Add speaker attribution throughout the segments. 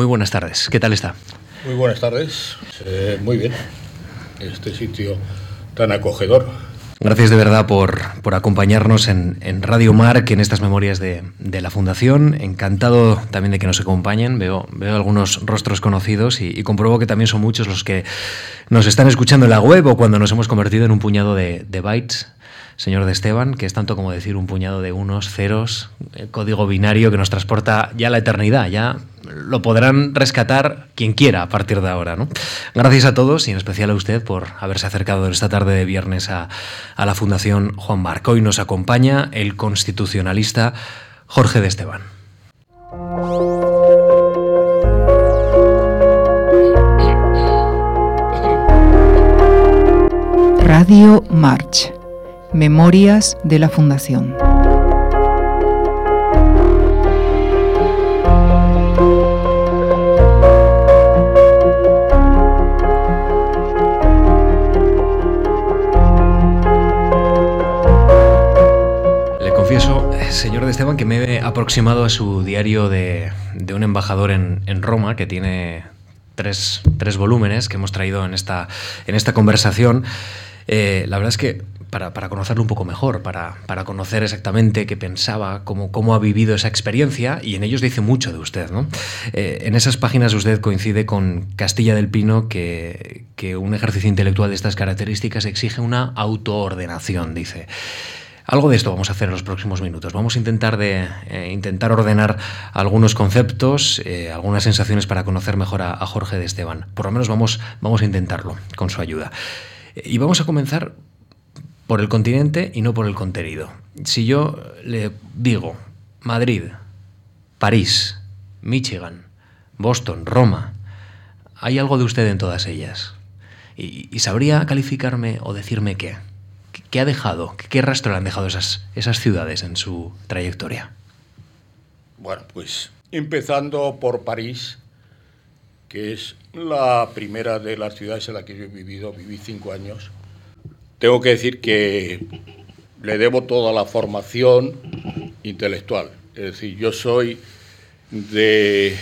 Speaker 1: muy buenas tardes. ¿Qué tal está?
Speaker 2: Muy buenas tardes. Eh, muy bien. Este sitio tan acogedor.
Speaker 1: Gracias de verdad por, por acompañarnos en, en, Radio Marc, en estas memorias de, de, la Fundación. Encantado también de que nos acompañen. Veo, veo algunos rostros conocidos y, y, compruebo que también son muchos los que nos están escuchando en la web o cuando nos hemos convertido en un puñado de, de bytes señor de Esteban, que es tanto como decir un puñado de unos, ceros, el código binario que nos transporta ya a la eternidad, ya lo podrán rescatar quien quiera a partir de ahora. ¿no? Gracias a todos y en especial a usted por haberse acercado esta tarde de viernes a, a la Fundación Juan Marco. Hoy nos acompaña el constitucionalista Jorge de Esteban.
Speaker 3: Radio March. Memorias de la Fundación.
Speaker 1: Le confieso, señor de Esteban, que me he aproximado a su diario de, un embajador en, Roma que tiene tres, volúmenes que hemos traído en esta, en esta conversación. Eh, la verdad es que para, para, conocerlo un poco mejor, para, para conocer exactamente qué pensaba, cómo, cómo, ha vivido esa experiencia, y en ellos dice mucho de usted. ¿no? Eh, en esas páginas usted coincide con Castilla del Pino que, que un ejercicio intelectual de estas características exige una autoordenación, dice. Algo de esto vamos a hacer en los próximos minutos. Vamos a intentar, de, eh, intentar ordenar algunos conceptos, eh, algunas sensaciones para conocer mejor a, a, Jorge de Esteban. Por lo menos vamos, vamos a intentarlo con su ayuda. Y vamos a comenzar por el continente y no por el contenido. Si yo le digo Madrid, París, Michigan, Boston, Roma, hay algo de usted en todas ellas. ¿Y, sabría calificarme o decirme qué? ¿Qué ha dejado? ¿Qué rastro le han dejado esas, esas ciudades en su trayectoria?
Speaker 2: Bueno, pues empezando por París, que es la primera de las ciudades en la que yo he vivido, viví cinco años. Tengo que decir que le debo toda la formación intelectual. Es decir, yo soy de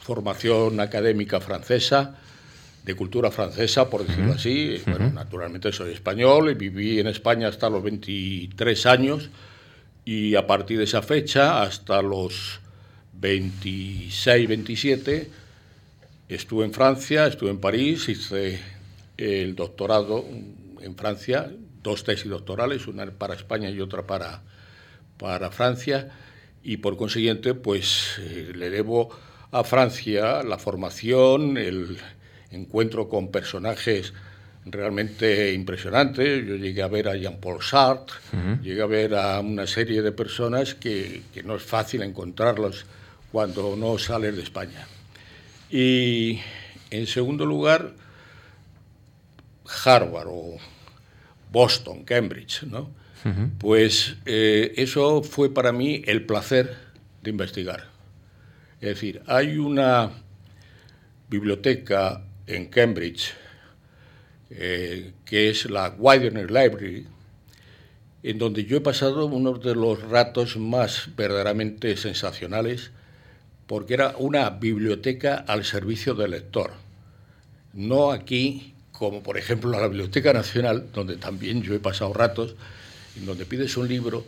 Speaker 2: formación académica francesa, de cultura francesa, por decirlo uh -huh. así. Uh -huh. Bueno, naturalmente soy español y viví en España hasta los 23 años y a partir de esa fecha, hasta los 26, 27, estuve en Francia, estuve en París, hice el doctorado en Francia, dos tesis doctorales, una para España y otra para, para Francia, y por consiguiente, pues eh, le debo a Francia la formación, el encuentro con personajes realmente impresionantes. Yo llegué a ver a Jean-Paul Sartre, uh -huh. llegué a ver a una serie de personas que, que, no es fácil encontrarlos cuando no sales de España. Y en segundo lugar, Harvard o Boston, Cambridge, ¿no? Uh -huh. Pues eh, eso fue para mí el placer de investigar. Es decir, hay una biblioteca en Cambridge, eh, que es la Widener Library, en donde yo he pasado uno de los ratos más verdaderamente sensacionales, porque era una biblioteca al servicio del lector. No aquí, como por ejemplo la Biblioteca Nacional, donde también yo he pasado ratos, en donde pides un libro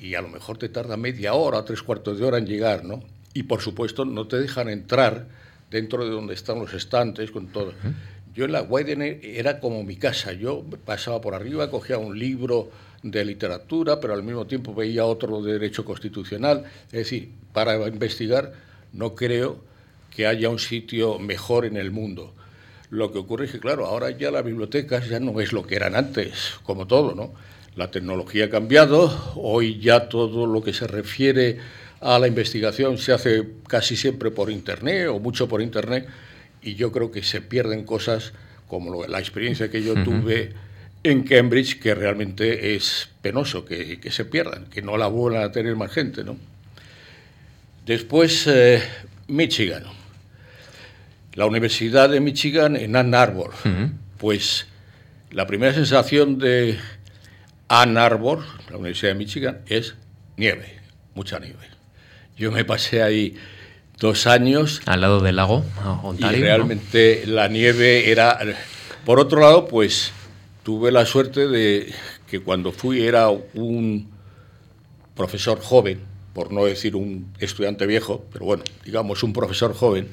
Speaker 2: y a lo mejor te tarda media hora, tres cuartos de hora en llegar, ¿no? Y por supuesto no te dejan entrar dentro de donde están los estantes, con todo. Yo en la Widener era como mi casa. Yo pasaba por arriba, cogía un libro de literatura, pero al mismo tiempo veía otro de derecho constitucional. Es decir, para investigar no creo que haya un sitio mejor en el mundo. Lo que ocurre es que, claro, ahora ya las bibliotecas ya no es lo que eran antes, como todo, ¿no? La tecnología ha cambiado, hoy ya todo lo que se refiere a la investigación se hace casi siempre por Internet o mucho por Internet y yo creo que se pierden cosas como lo, la experiencia que yo uh -huh. tuve en Cambridge, que realmente es penoso que, que, se pierdan, que no la vuelvan a tener más gente. ¿no? Después, eh, Michigan. La Universidad de Michigan en Ann Arbor. Uh -huh. Pues la primera sensación de Ann Arbor, la Universidad de Michigan, es nieve, mucha nieve. Yo me pasé ahí dos años.
Speaker 1: Al lado del lago, Ontario.
Speaker 2: Y realmente la nieve era... Por otro lado, pues tuve la suerte de que cuando fui era un profesor joven, por no decir un estudiante viejo, pero bueno, digamos un profesor joven,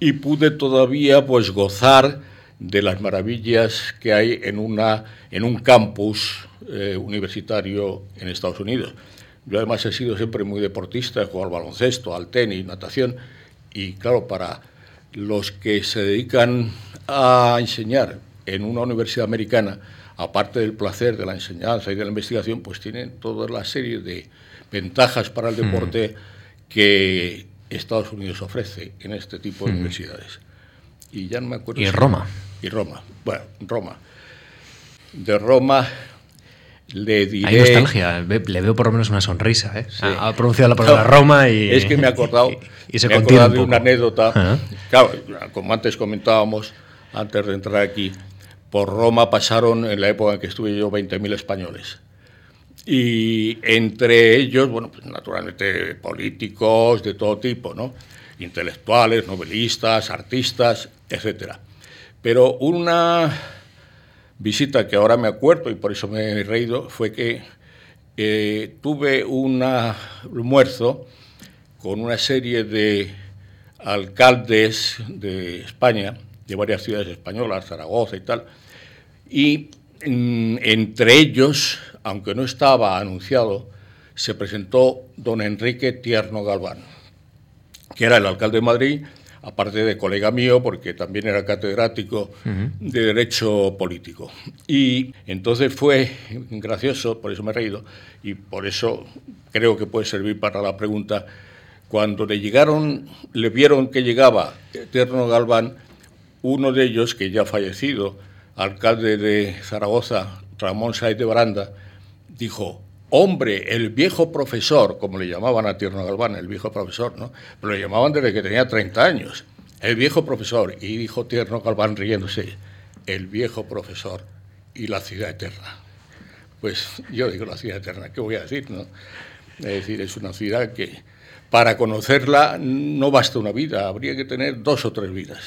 Speaker 2: y pude todavía pues gozar de las maravillas que hay en, una, en un campus eh, universitario en Estados Unidos. Yo además he sido siempre muy deportista, he jugado al baloncesto, al tenis, natación, y claro, para los que se dedican a enseñar en una universidad americana, aparte del placer de la enseñanza y de la investigación, pues tienen toda la serie de ventajas para el mm. deporte que Estados Unidos ofrece en este tipo de mm. universidades.
Speaker 1: Y ya no me acuerdo. Y Roma.
Speaker 2: Y Roma. Bueno, Roma. De Roma le diré...
Speaker 1: Hay nostalgia, le veo por lo menos una sonrisa. ¿eh? Ha pronunciado la palabra Roma y...
Speaker 2: Es que me he acordado,
Speaker 1: y, se
Speaker 2: me he acordado de una anécdota. Claro, como antes comentábamos, antes de entrar aquí, por Roma pasaron en la época en que estuve yo 20.000 españoles. Y entre ellos, bueno, pues naturalmente políticos de todo tipo, ¿no? Intelectuales, novelistas, artistas, etcétera. Pero una visita que ahora me acuerdo y por eso me he reído fue que eh, tuve un almuerzo con una serie de alcaldes de España, de varias ciudades españolas, Zaragoza y tal, y mm, entre ellos, aunque no estaba anunciado, se presentó don Enrique Tierno Galván, que era el alcalde de Madrid aparte de colega mío, porque también era catedrático de Derecho Político. Y entonces fue gracioso, por eso me he reído, y por eso creo que puede servir para la pregunta. Cuando le llegaron, le vieron que llegaba Eterno Galván, uno de ellos, que ya ha fallecido, alcalde de Zaragoza, Ramón Saez de Baranda, dijo, hombre, el viejo profesor, como le llamaban a Tierno Galván, el viejo profesor, ¿no? Pero le llamaban desde que tenía 30 años, el viejo profesor, y dijo Tierno Galván riéndose, el viejo profesor y la ciudad eterna. Pues yo digo la ciudad eterna, ¿qué voy a decir? No? Es decir, es una ciudad que para conocerla no basta una vida, habría que tener dos o tres vidas.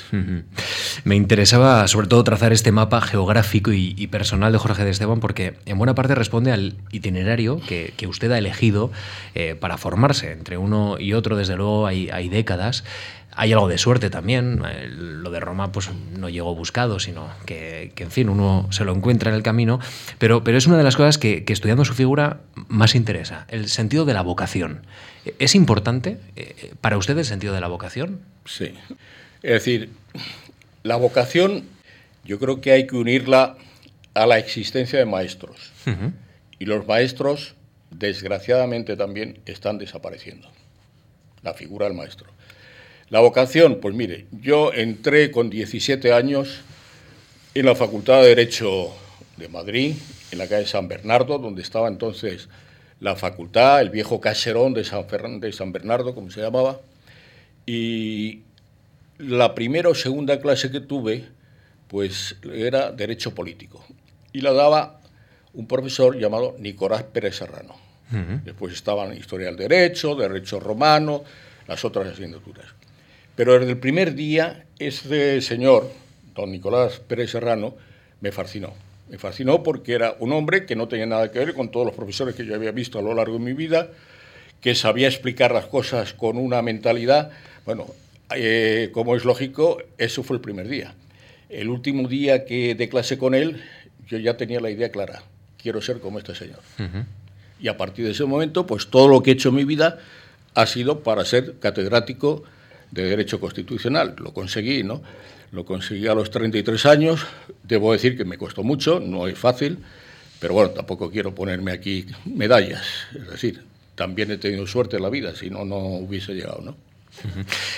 Speaker 1: Me interesaba sobre todo trazar este mapa geográfico y, personal de Jorge de Esteban porque en buena parte responde al itinerario que, usted ha elegido eh, para formarse. Entre uno y otro, desde luego, hay, hay décadas. Hay algo de suerte también. Lo de Roma pues, no llegó buscado, sino que, en fin, uno se lo encuentra en el camino. Pero, pero es una de las cosas que, estudiando su figura más interesa, el sentido de la vocación. ¿Es importante eh, para usted el sentido de la vocación?
Speaker 2: Sí. Es decir, la vocación yo creo que hay que unirla a la existencia de maestros. Y los maestros, desgraciadamente, también están desapareciendo. La figura del maestro. La vocación, pues mire, yo entré con 17 años en la Facultad de Derecho de Madrid, en la calle San Bernardo, donde estaba entonces la facultad, el viejo caserón de San, de San Bernardo, como se llamaba, y la primera o segunda clase que tuve, pues era Derecho Político, y la daba un profesor llamado Nicolás Pérez Serrano. Después estaban Historia del Derecho, Derecho Romano, las otras asignaturas. Pero desde el primer día, este señor, don Nicolás Pérez Serrano, me fascinó. Me fascinó porque era un hombre que no tenía nada que ver con todos los profesores que yo había visto a lo largo de mi vida, que sabía explicar las cosas con una mentalidad. Bueno, eh, como es lógico, eso fue el primer día. El último día que de clase con él, yo ya tenía la idea clara. Quiero ser como este señor. Y a partir de ese momento, pues todo lo que he hecho en mi vida ha sido para ser catedrático de Derecho Constitucional. Lo conseguí, ¿no? Lo conseguí a los 33 años. Debo decir que me costó mucho, no es fácil, pero bueno, tampoco quiero ponerme aquí medallas. Es decir, también he tenido suerte en la vida, si no, no hubiese llegado, ¿no?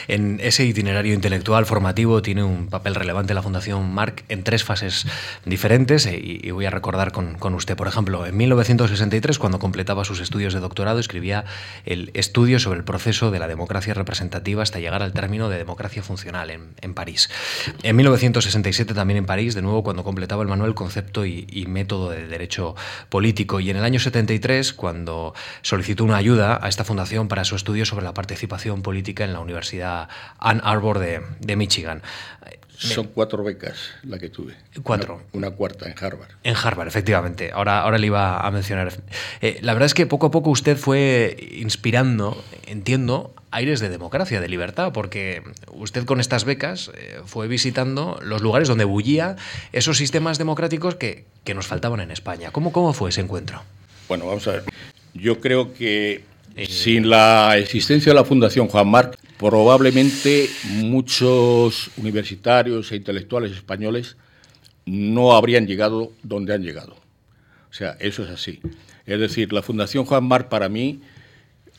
Speaker 1: En ese itinerario intelectual formativo tiene un papel relevante la Fundación Marc en tres fases diferentes eh, y, voy a recordar con, usted. Por ejemplo, en 1963, cuando completaba sus estudios de doctorado, escribía el estudio sobre el proceso de la democracia representativa hasta llegar al término de democracia funcional en, París. En 1967, también en París, de nuevo, cuando completaba el manual Concepto y, y Método de Derecho Político. Y en el año 73, cuando solicitó una ayuda a esta fundación para su estudio sobre la participación política en la Universidad Ann Arbor de, Michigan.
Speaker 2: Son cuatro becas la que tuve.
Speaker 1: Cuatro.
Speaker 2: Una, cuarta en Harvard.
Speaker 1: En Harvard, efectivamente. Ahora, ahora le iba a mencionar. Eh, la verdad es que poco a poco usted fue inspirando, entiendo, aires de democracia, de libertad, porque usted con estas becas eh, fue visitando los lugares donde bullía esos sistemas democráticos que, que nos faltaban en España. ¿Cómo, ¿Cómo fue ese encuentro?
Speaker 2: Bueno, vamos a ver. Yo creo que eh, sin la existencia de la Fundación Juan Marc, probablemente muchos universitarios e intelectuales españoles no habrían llegado donde han llegado. O sea, eso es así. Es decir, la Fundación Juan Marc para mí,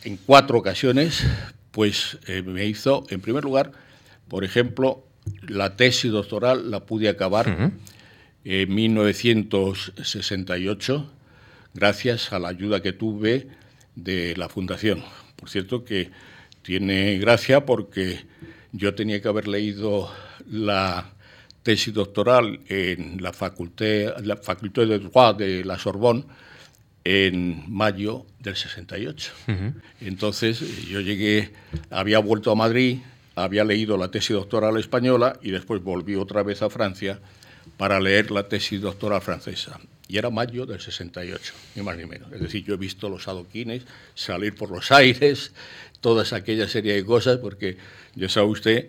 Speaker 2: en cuatro ocasiones, pues eh, me hizo, en primer lugar, por ejemplo, la tesis doctoral la pude acabar en 1968 gracias a la ayuda que tuve de la Fundación. Por cierto que tiene gracia porque yo tenía que haber leído la tesis doctoral en la Facultad, la Facultad de Droit de la Sorbonne en mayo del 68. Entonces yo llegué, había vuelto a Madrid, había leído la tesis doctoral española y después volví otra vez a Francia para leer la tesis doctoral francesa. Y era mayo del 68, ni más ni menos. Es decir, yo he visto los adoquines salir por los aires, todas aquella serie de cosas, porque ya sabe usted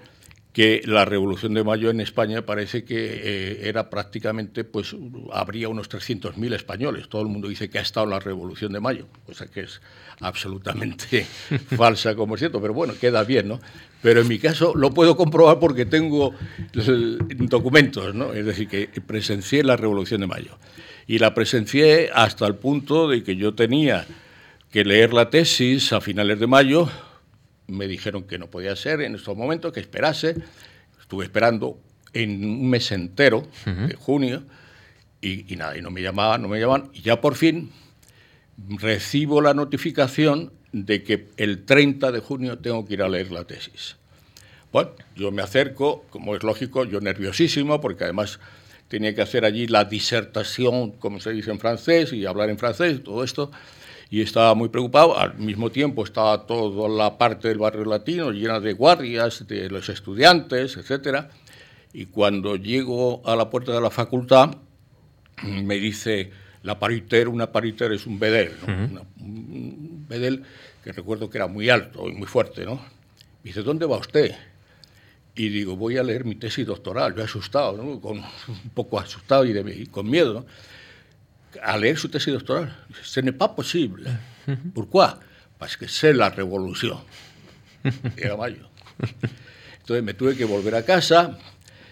Speaker 2: que la Revolución de Mayo en España parece que eh, era prácticamente, pues habría unos 300.000 españoles. Todo el mundo dice que ha estado en la Revolución de Mayo, cosa que es absolutamente falsa, como es cierto, pero bueno, queda bien, ¿no? Pero en mi caso lo puedo comprobar porque tengo eh, documentos, ¿no? Es decir, que presencié la Revolución de Mayo. Y la presencié hasta el punto de que yo tenía que leer la tesis a finales de mayo, me dijeron que no podía ser en estos momentos, que esperase. Estuve esperando en un mes entero, de junio, y, nada, y no me llamaban, no me llamaban. Y ya por fin recibo la notificación de que el 30 de junio tengo que ir a leer la tesis. Bueno, yo me acerco, como es lógico, yo nerviosísimo, porque además tenía que hacer allí la disertación, como se dice en francés, y hablar en francés, todo esto y estaba muy preocupado. Al mismo tiempo estaba toda la parte del barrio latino llena de guardias, de los estudiantes, etc. Y cuando llego a la puerta de la facultad, me dice la pariter, una pariter es un bedel, un bedel que recuerdo que era muy alto y muy fuerte, ¿no? Me dice, ¿dónde va usted? Y digo, voy a leer mi tesis doctoral, yo asustado, ¿no? con, un poco asustado y, de, y con miedo, ¿no? A leer su tesis doctoral. Ce n'est pas possible. ¿Por Parce que c'est la revolución. Era mayo. Entonces me tuve que volver a casa,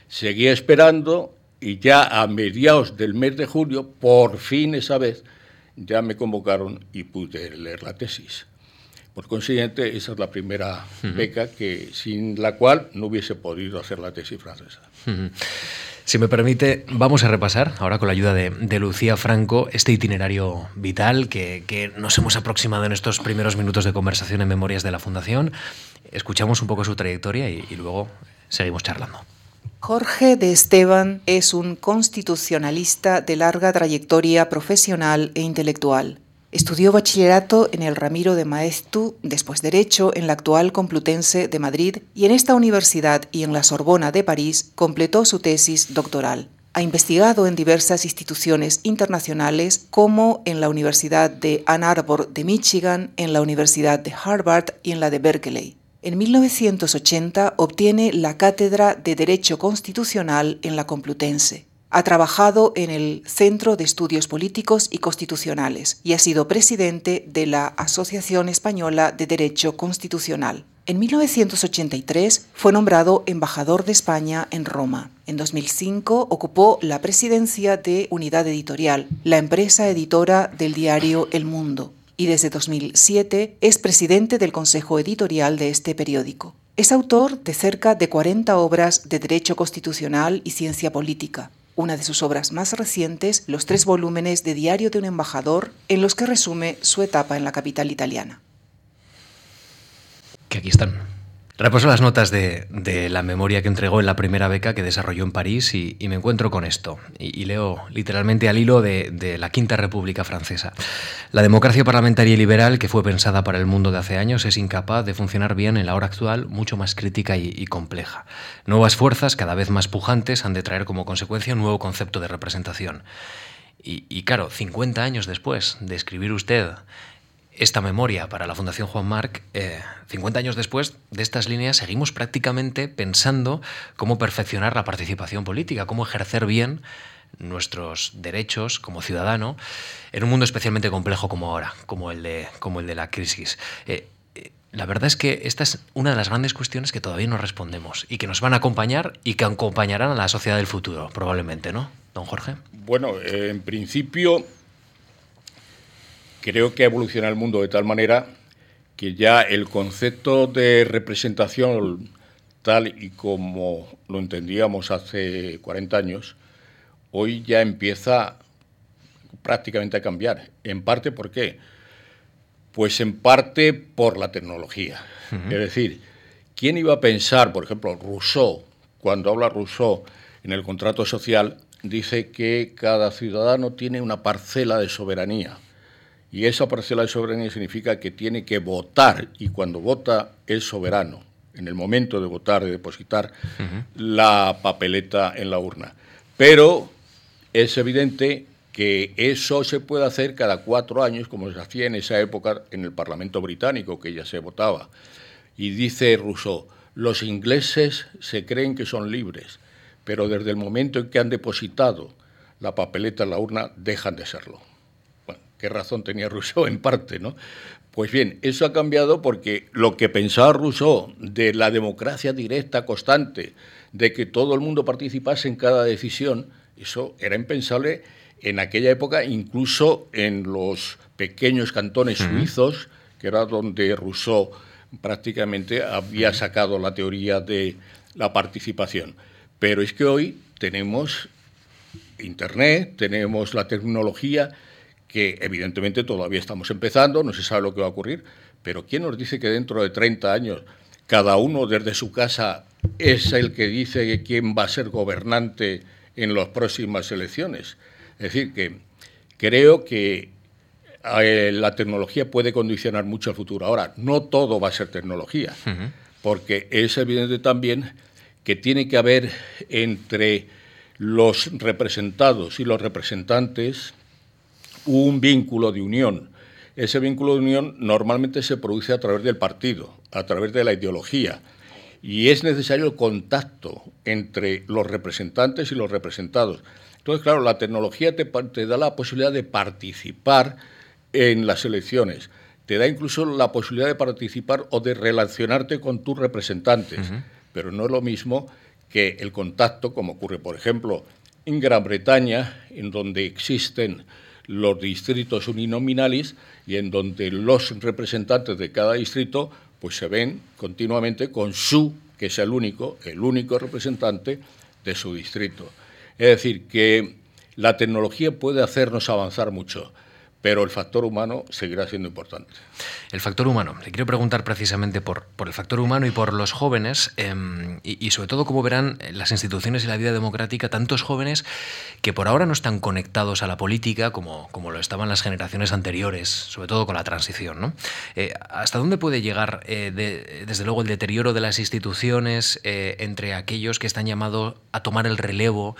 Speaker 2: seguía esperando y ya a mediados del mes de julio, por fin esa vez, ya me convocaron y pude leer la tesis. Por consiguiente, esa es la primera beca que, sin la cual no hubiese podido hacer la tesis francesa.
Speaker 1: Si me permite, vamos a repasar, ahora con la ayuda de, Lucía Franco, este itinerario vital que, nos hemos aproximado en estos primeros minutos de conversación en Memorias de la Fundación. Escuchamos un poco su trayectoria y, y luego seguimos charlando.
Speaker 3: Jorge de Esteban es un constitucionalista de larga trayectoria profesional e intelectual. Estudió bachillerato en el Ramiro de Maeztu, después Derecho en la actual Complutense de Madrid y en esta universidad y en la Sorbona de París completó su tesis doctoral. Ha investigado en diversas instituciones internacionales como en la Universidad de Ann Arbor de Michigan, en la Universidad de Harvard y en la de Berkeley. En 1980 obtiene la cátedra de Derecho Constitucional en la Complutense. Ha trabajado en el Centro de Estudios Políticos y Constitucionales y ha sido presidente de la Asociación Española de Derecho Constitucional. En 1983 fue nombrado embajador de España en Roma. En 2005 ocupó la presidencia de Unidad Editorial, la empresa editora del diario El Mundo, y desde 2007 es presidente del Consejo Editorial de este periódico. Es autor de cerca de 40 obras de Derecho Constitucional y Ciencia Política, una de sus obras más recientes, los tres volúmenes de Diario de un embajador, en los que resume su etapa en la capital italiana.
Speaker 1: Que aquí están. Repaso las notas de, la memoria que entregó en la primera beca que desarrolló en París y, me encuentro con esto. Y, leo literalmente al hilo de, la Quinta República Francesa. La democracia parlamentaria y liberal, que fue pensada para el mundo de hace años, es incapaz de funcionar bien en la hora actual, mucho más crítica y, y compleja. Nuevas fuerzas, cada vez más pujantes, han de traer como consecuencia un nuevo concepto de representación. Y, claro, 50 años después de escribir usted esta memoria para la Fundación Juan Marc, 50 eh, años después de estas líneas seguimos prácticamente pensando cómo perfeccionar la participación política, cómo ejercer bien nuestros derechos como ciudadano en un mundo especialmente complejo como ahora, como el de, como el de la crisis. Eh, eh, la verdad es que esta es una de las grandes cuestiones que todavía no respondemos y que nos van a acompañar y que acompañarán a la sociedad del futuro, probablemente, ¿no, don Jorge?
Speaker 2: Bueno, en principio creo que ha evolucionado el mundo de tal manera que ya el concepto de representación tal y como lo entendíamos hace 40 años, hoy ya empieza prácticamente a cambiar. En parte, ¿por qué? Pues en parte por la tecnología. Es decir, ¿quién iba a pensar, por ejemplo, Rousseau, cuando habla Rousseau en el contrato social, dice que cada ciudadano tiene una parcela de soberanía? Y esa parcela de soberanía significa que tiene que votar y cuando vota es soberano, en el momento de votar, de depositar la papeleta en la urna. Pero es evidente que eso se puede hacer cada cuatro años, como se hacía en esa época en el Parlamento británico, que ya se votaba. Y dice Rousseau, los ingleses se creen que son libres, pero desde el momento en que han depositado la papeleta en la urna, dejan de serlo qué razón tenía Rousseau en parte, ¿no? Pues bien, eso ha cambiado porque lo que pensaba Rousseau de la democracia directa constante, de que todo el mundo participase en cada decisión, eso era impensable en aquella época, incluso en los pequeños cantones suizos, que era donde Rousseau prácticamente había sacado la teoría de la participación. Pero es que hoy tenemos Internet, tenemos la tecnología, que evidentemente todavía estamos empezando, no se sabe lo que va a ocurrir, pero ¿quién nos dice que dentro de 30 años cada uno desde su casa es el que dice quién va a ser gobernante en las próximas elecciones? Es decir, que creo que eh, la tecnología puede condicionar mucho el futuro. Ahora, no todo va a ser tecnología, porque es evidente también que tiene que haber entre los representados y los representantes un vínculo de unión. Ese vínculo de unión normalmente se produce a través del partido, a través de la ideología. Y es necesario el contacto entre los representantes y los representados. Entonces, claro, la tecnología te, da la posibilidad de participar en las elecciones. Te da incluso la posibilidad de participar o de relacionarte con tus representantes. Pero no es lo mismo que el contacto, como ocurre, por ejemplo, en Gran Bretaña, en donde existen los distritos uninominales y en donde los representantes de cada distrito pues se ven continuamente con su, que es el único, el único representante de su distrito. Es decir, que la tecnología puede hacernos avanzar mucho, pero el factor humano seguirá siendo importante.
Speaker 1: El factor humano. Le quiero preguntar precisamente por, por el factor humano y por los jóvenes em, y, sobre todo cómo verán las instituciones y la vida democrática tantos jóvenes que por ahora no están conectados a la política como, como lo estaban las generaciones anteriores, sobre todo con la transición. ¿no? Eh, ¿Hasta dónde puede llegar, eh, desde luego, el deterioro de las instituciones eh, entre aquellos que están llamados a tomar el relevo,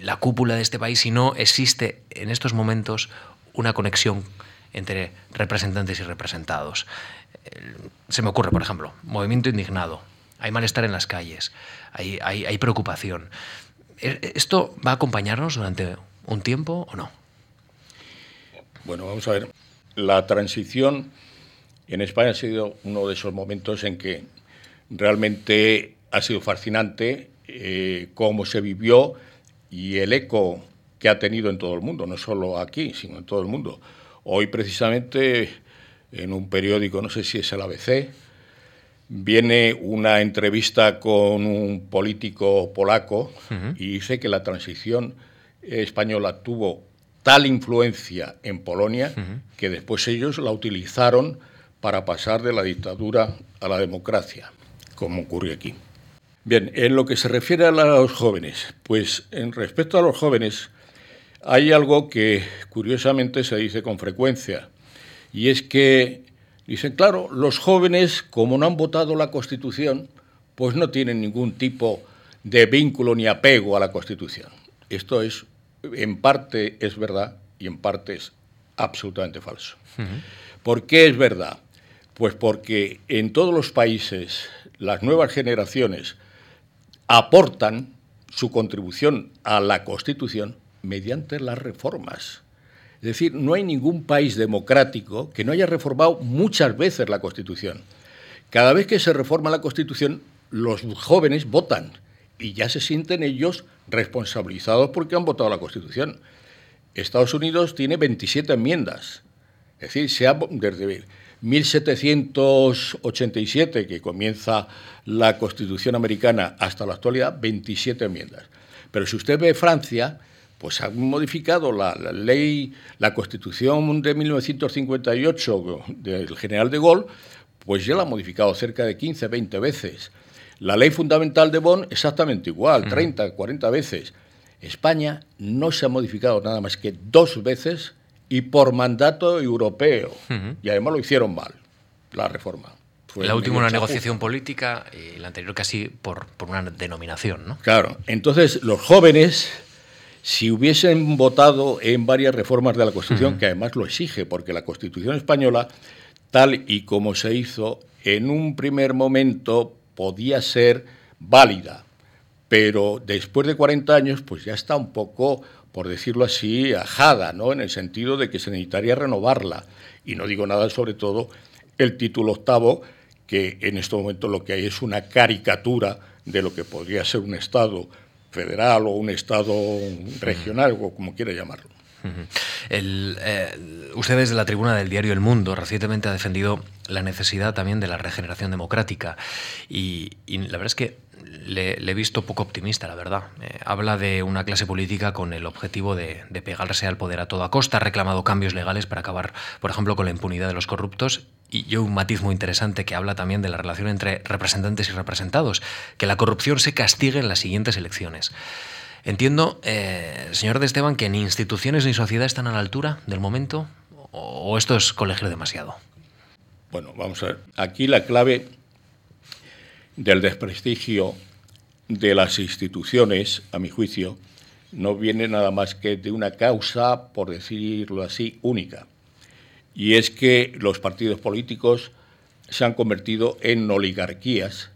Speaker 1: la cúpula de este país, si no existe en estos momentos una conexión entre representantes y representados. Se me ocurre, por ejemplo, movimiento indignado, hay malestar en las calles, hay, hay, preocupación. ¿E, ¿Esto va a acompañarnos durante un tiempo o no?
Speaker 2: Bueno, vamos a ver. La transición en España ha sido uno de esos momentos en que realmente ha sido fascinante eh, cómo se vivió y el eco que ha tenido en todo el mundo, no solo aquí, sino en todo el mundo. Hoy precisamente en un periódico, no sé si es el ABC, viene una entrevista con un político polaco y dice que la transición española tuvo tal influencia en Polonia que después ellos la utilizaron para pasar de la dictadura a la democracia. como ocurre aquí. Bien, en lo que se refiere a los jóvenes, pues en respecto a los jóvenes hay algo que curiosamente se dice con frecuencia, y es que dicen, claro, los jóvenes, como no han votado la Constitución, pues no tienen ningún tipo de vínculo ni apego a la Constitución. Esto es, en parte es verdad y en parte es absolutamente falso. ¿Por qué es verdad? Pues porque en todos los países las nuevas generaciones aportan su contribución a la Constitución mediante las reformas. Es decir, no hay ningún país democrático que no haya reformado muchas veces la Constitución. Cada vez que se reforma la Constitución, los jóvenes votan y ya se sienten ellos responsabilizados porque han votado la Constitución. Estados Unidos tiene 27 enmiendas. Es decir, se ha, desde 1787, que comienza la Constitución americana, hasta la actualidad, 27 enmiendas. Pero si usted ve Francia, pues han modificado la, ley, la Constitución de 1958 del general de Gaulle, pues ya la ha modificado cerca de 15, 20 veces. La ley fundamental de Bonn exactamente igual, 30, 40 veces. España no se ha modificado nada más que dos veces y por mandato europeo. Y además lo hicieron mal, la reforma.
Speaker 1: la última una negociación política y la anterior casi por, por, una denominación, ¿no?
Speaker 2: Claro. Entonces, los jóvenes, si hubiesen votado en varias reformas de la Constitución, que además lo exige, porque la Constitución española, tal y como se hizo, en un primer momento podía ser válida, pero después de 40 años, pues ya está un poco por decirlo así, ajada, ¿no? en el sentido de que se necesitaría renovarla. Y no digo nada sobre todo el título octavo, que en este momento lo que hay es una caricatura de lo que podría ser un Estado federal o un Estado regional, o como quiera llamarlo.
Speaker 1: El, eh, usted desde la tribuna del diario El Mundo recientemente ha defendido la necesidad también de la regeneración democrática y, la verdad es que le, he visto poco optimista, la verdad. Eh, habla de una clase política con el objetivo de, pegarse al poder a toda costa, ha reclamado cambios legales para acabar, por ejemplo, con la impunidad de los corruptos. Y yo un matiz muy interesante que habla también de la relación entre representantes y representados, que la corrupción se castigue en las siguientes elecciones. Entiendo, eh, señor de Esteban, que ni instituciones ni sociedad están a la altura del momento, o esto es colegio demasiado.
Speaker 2: Bueno, vamos a ver. Aquí la clave del desprestigio de las instituciones, a mi juicio, no viene nada más que de una causa, por decirlo así, única. Y es que los partidos políticos se han convertido en oligarquías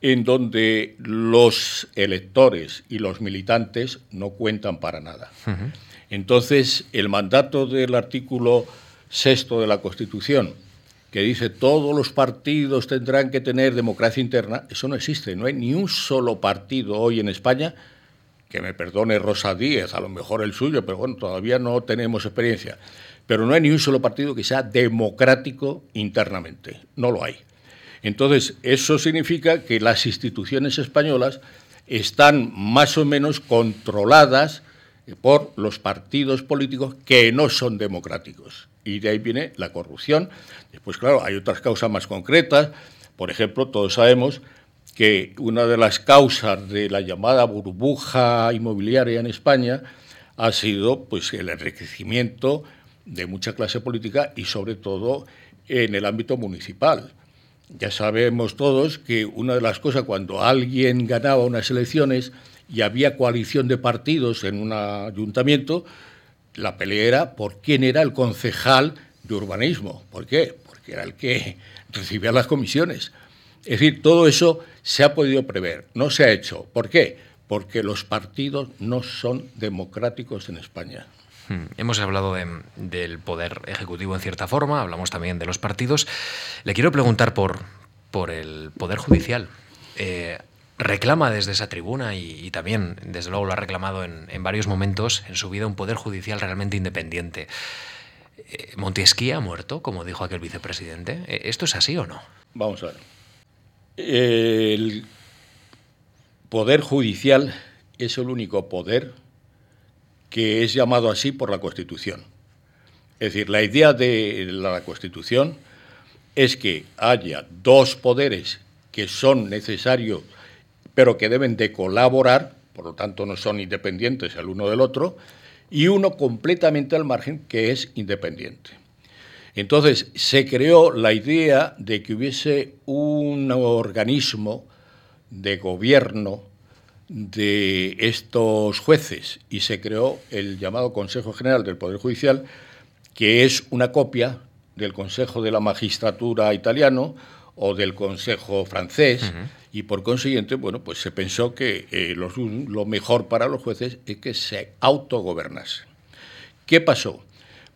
Speaker 2: en donde los electores y los militantes no cuentan para nada. Entonces, el mandato del artículo sexto de la Constitución, que dice todos los partidos tendrán que tener democracia interna, eso no existe. No hay ni un solo partido hoy en España, que me perdone Rosa Díez, a lo mejor el suyo, pero bueno, todavía no tenemos experiencia. Pero no hay ni un solo partido que sea democrático internamente. No lo hay. Entonces, eso significa que las instituciones españolas están más o menos controladas por los partidos políticos que no son democráticos. Y de ahí viene la corrupción. Después, claro, hay otras causas más concretas. Por ejemplo, todos sabemos que una de las causas de la llamada burbuja inmobiliaria en España ha sido pues, el enriquecimiento de mucha clase política y sobre todo en el ámbito municipal. Ya sabemos todos que una de las cosas cuando alguien ganaba unas elecciones y había coalición de partidos en un ayuntamiento, la pelea era por quién era el concejal de urbanismo. ¿Por qué? Porque era el que recibía las comisiones. Es decir, todo eso se ha podido prever, no se ha hecho. ¿Por qué? Porque los partidos no son democráticos en España.
Speaker 1: Hmm. Hemos hablado del poder ejecutivo en cierta forma, hablamos también de los partidos. Le quiero preguntar por, por el poder judicial. Eh, reclama desde esa tribuna y, también, desde luego, lo ha reclamado en, varios momentos en su vida un poder judicial realmente independiente. Eh, ¿Montesquieu ha muerto, como dijo aquel vicepresidente? Eh, ¿Esto es así o no?
Speaker 2: Vamos a ver. El poder judicial es el único poder que es llamado así por la Constitución. Es decir, la idea de la Constitución es que haya dos poderes que son necesarios, pero que deben de colaborar, por lo tanto no son independientes el uno del otro, y uno completamente al margen que es independiente. Entonces se creó la idea de que hubiese un organismo de gobierno de estos jueces y se creó el llamado Consejo General del Poder Judicial, que es una copia del Consejo de la Magistratura italiano o del Consejo francés y por consiguiente, bueno, pues se pensó que eh, lo mejor para los jueces es que se autogobernasen. ¿Qué pasó?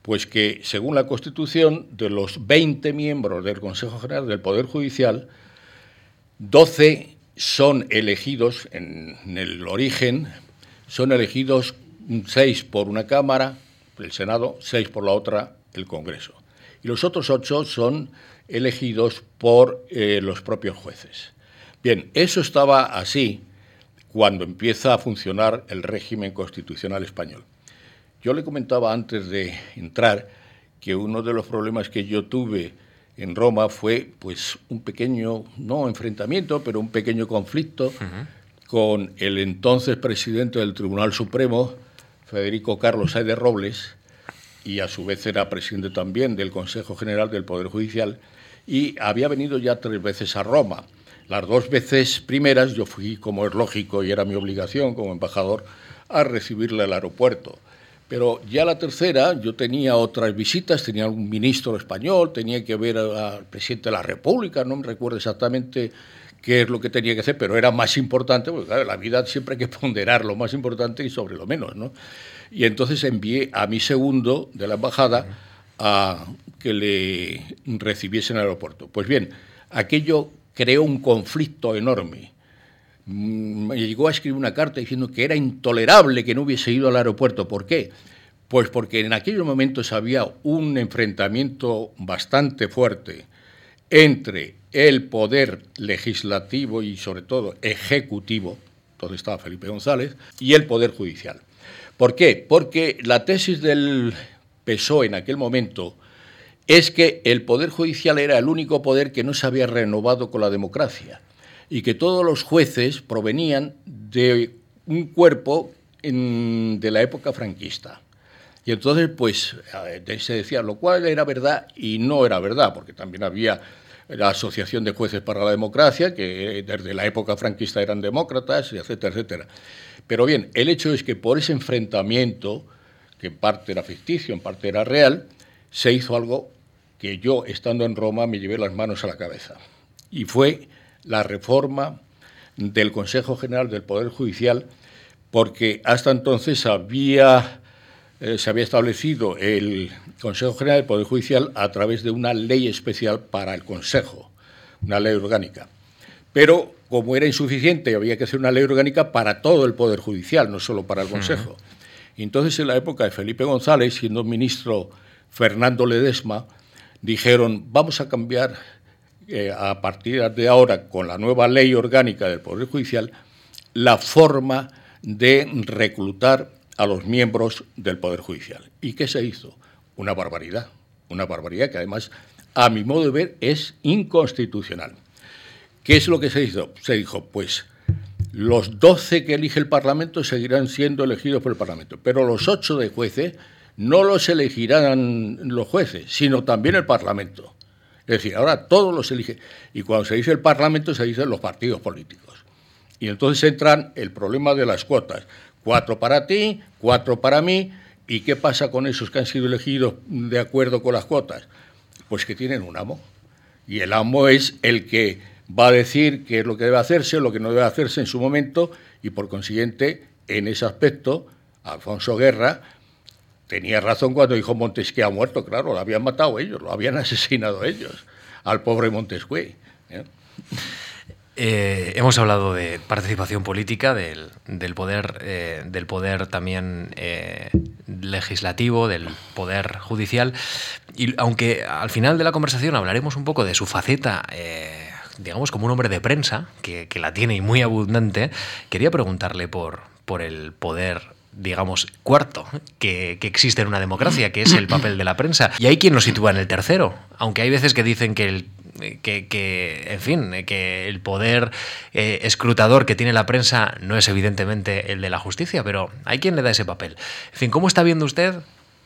Speaker 2: Pues que, según la Constitución, de los 20 miembros del Consejo General del Poder Judicial, 12 son elegidos en, el origen, son elegidos 6 por una Cámara, el Senado, 6 por la otra, el Congreso. Y los otros 8 son elegidos por eh, los propios jueces. Bien, eso estaba así cuando empieza a funcionar el régimen constitucional español. Yo le comentaba antes de entrar que uno de los problemas que yo tuve en Roma fue pues un pequeño, no enfrentamiento, pero un pequeño conflicto con el entonces presidente del Tribunal Supremo, Federico Carlos Aide Robles, y a su vez era presidente también del Consejo General del Poder Judicial, y había venido ya tres veces a Roma. Las dos veces primeras yo fui, como es lógico y era mi obligación como embajador, a recibirle al aeropuerto. Pero ya la tercera, yo tenía otras visitas, tenía un ministro español, tenía que ver al presidente de la República, no me recuerdo exactamente qué es lo que tenía que hacer, pero era más importante, porque claro, la vida siempre hay que ponderar lo más importante y sobre lo menos, ¿no? Y entonces envié a mi segundo de la embajada a que le recibiese en el aeropuerto. Pues bien, aquello creó un conflicto enorme me llegó a escribir una carta diciendo que era intolerable que no hubiese ido al aeropuerto. ¿Por qué? Pues porque en aquellos momentos había un enfrentamiento bastante fuerte entre el poder legislativo y sobre todo ejecutivo, donde estaba Felipe González, y el poder judicial. ¿Por qué? Porque la tesis del PSOE en aquel momento es que el poder judicial era el único poder que no se había renovado con la democracia y que todos los jueces provenían de un cuerpo de la época franquista. Y entonces, pues, se decía, lo cual era verdad y no era verdad, porque también había la Asociación de Jueces para la Democracia, que desde la época franquista eran demócratas, etcétera, etcétera. Pero bien, el hecho es que por ese enfrentamiento, que en parte era ficticio, en parte era real, se hizo algo que yo, estando en Roma, me llevé las manos a la cabeza. Y fue la reforma del Consejo General del Poder Judicial, porque hasta entonces había, eh, se había establecido el Consejo General del Poder Judicial a través de una ley especial para el Consejo, una ley orgánica. Pero como era insuficiente, había que hacer una ley orgánica para todo el Poder Judicial, no solo para el Consejo. Entonces, en la época de Felipe González, siendo ministro Fernando Ledesma, dijeron, vamos a cambiar eh, a partir de ahora, con la nueva ley orgánica del Poder Judicial, la forma de reclutar a los miembros del Poder Judicial. ¿Y qué se hizo? Una barbaridad, una barbaridad que además, a mi modo de ver, es inconstitucional. ¿Qué es lo que se hizo? Se dijo, pues los 12 que elige el Parlamento seguirán siendo elegidos por el Parlamento, pero los 8 de jueces no los elegirán los jueces, sino también el Parlamento. Es decir, ahora todos los elige. Y cuando se dice el Parlamento, se dicen los partidos políticos. Y entonces entran el problema de las cuotas. Cuatro para ti, cuatro para mí. ¿Y qué pasa con esos que han sido elegidos de acuerdo con las cuotas? Pues que tienen un amo. Y el amo es el que va a decir qué es lo que debe hacerse, lo que no debe hacerse en su momento. Y por consiguiente, en ese aspecto, Alfonso Guerra tenía razón cuando dijo Montesquieu ha muerto, claro, lo habían matado ellos, lo habían asesinado ellos, al pobre Montesquieu. ¿eh?
Speaker 1: Eh, hemos hablado de participación política, del, poder, eh, del poder también legislativo, del poder judicial. Y aunque al final de la conversación hablaremos un poco de su faceta, digamos, como un hombre de prensa, que, que, la tiene y muy abundante, quería preguntarle por, por el poder digamos, cuarto que, existe en una democracia, que es el papel de la prensa. Y hay quien lo sitúa en el tercero, aunque hay veces que dicen que el, que, en fin, que el poder eh, escrutador que tiene la prensa no es evidentemente el de la justicia, pero hay quien le da ese papel. En fin, ¿cómo está viendo usted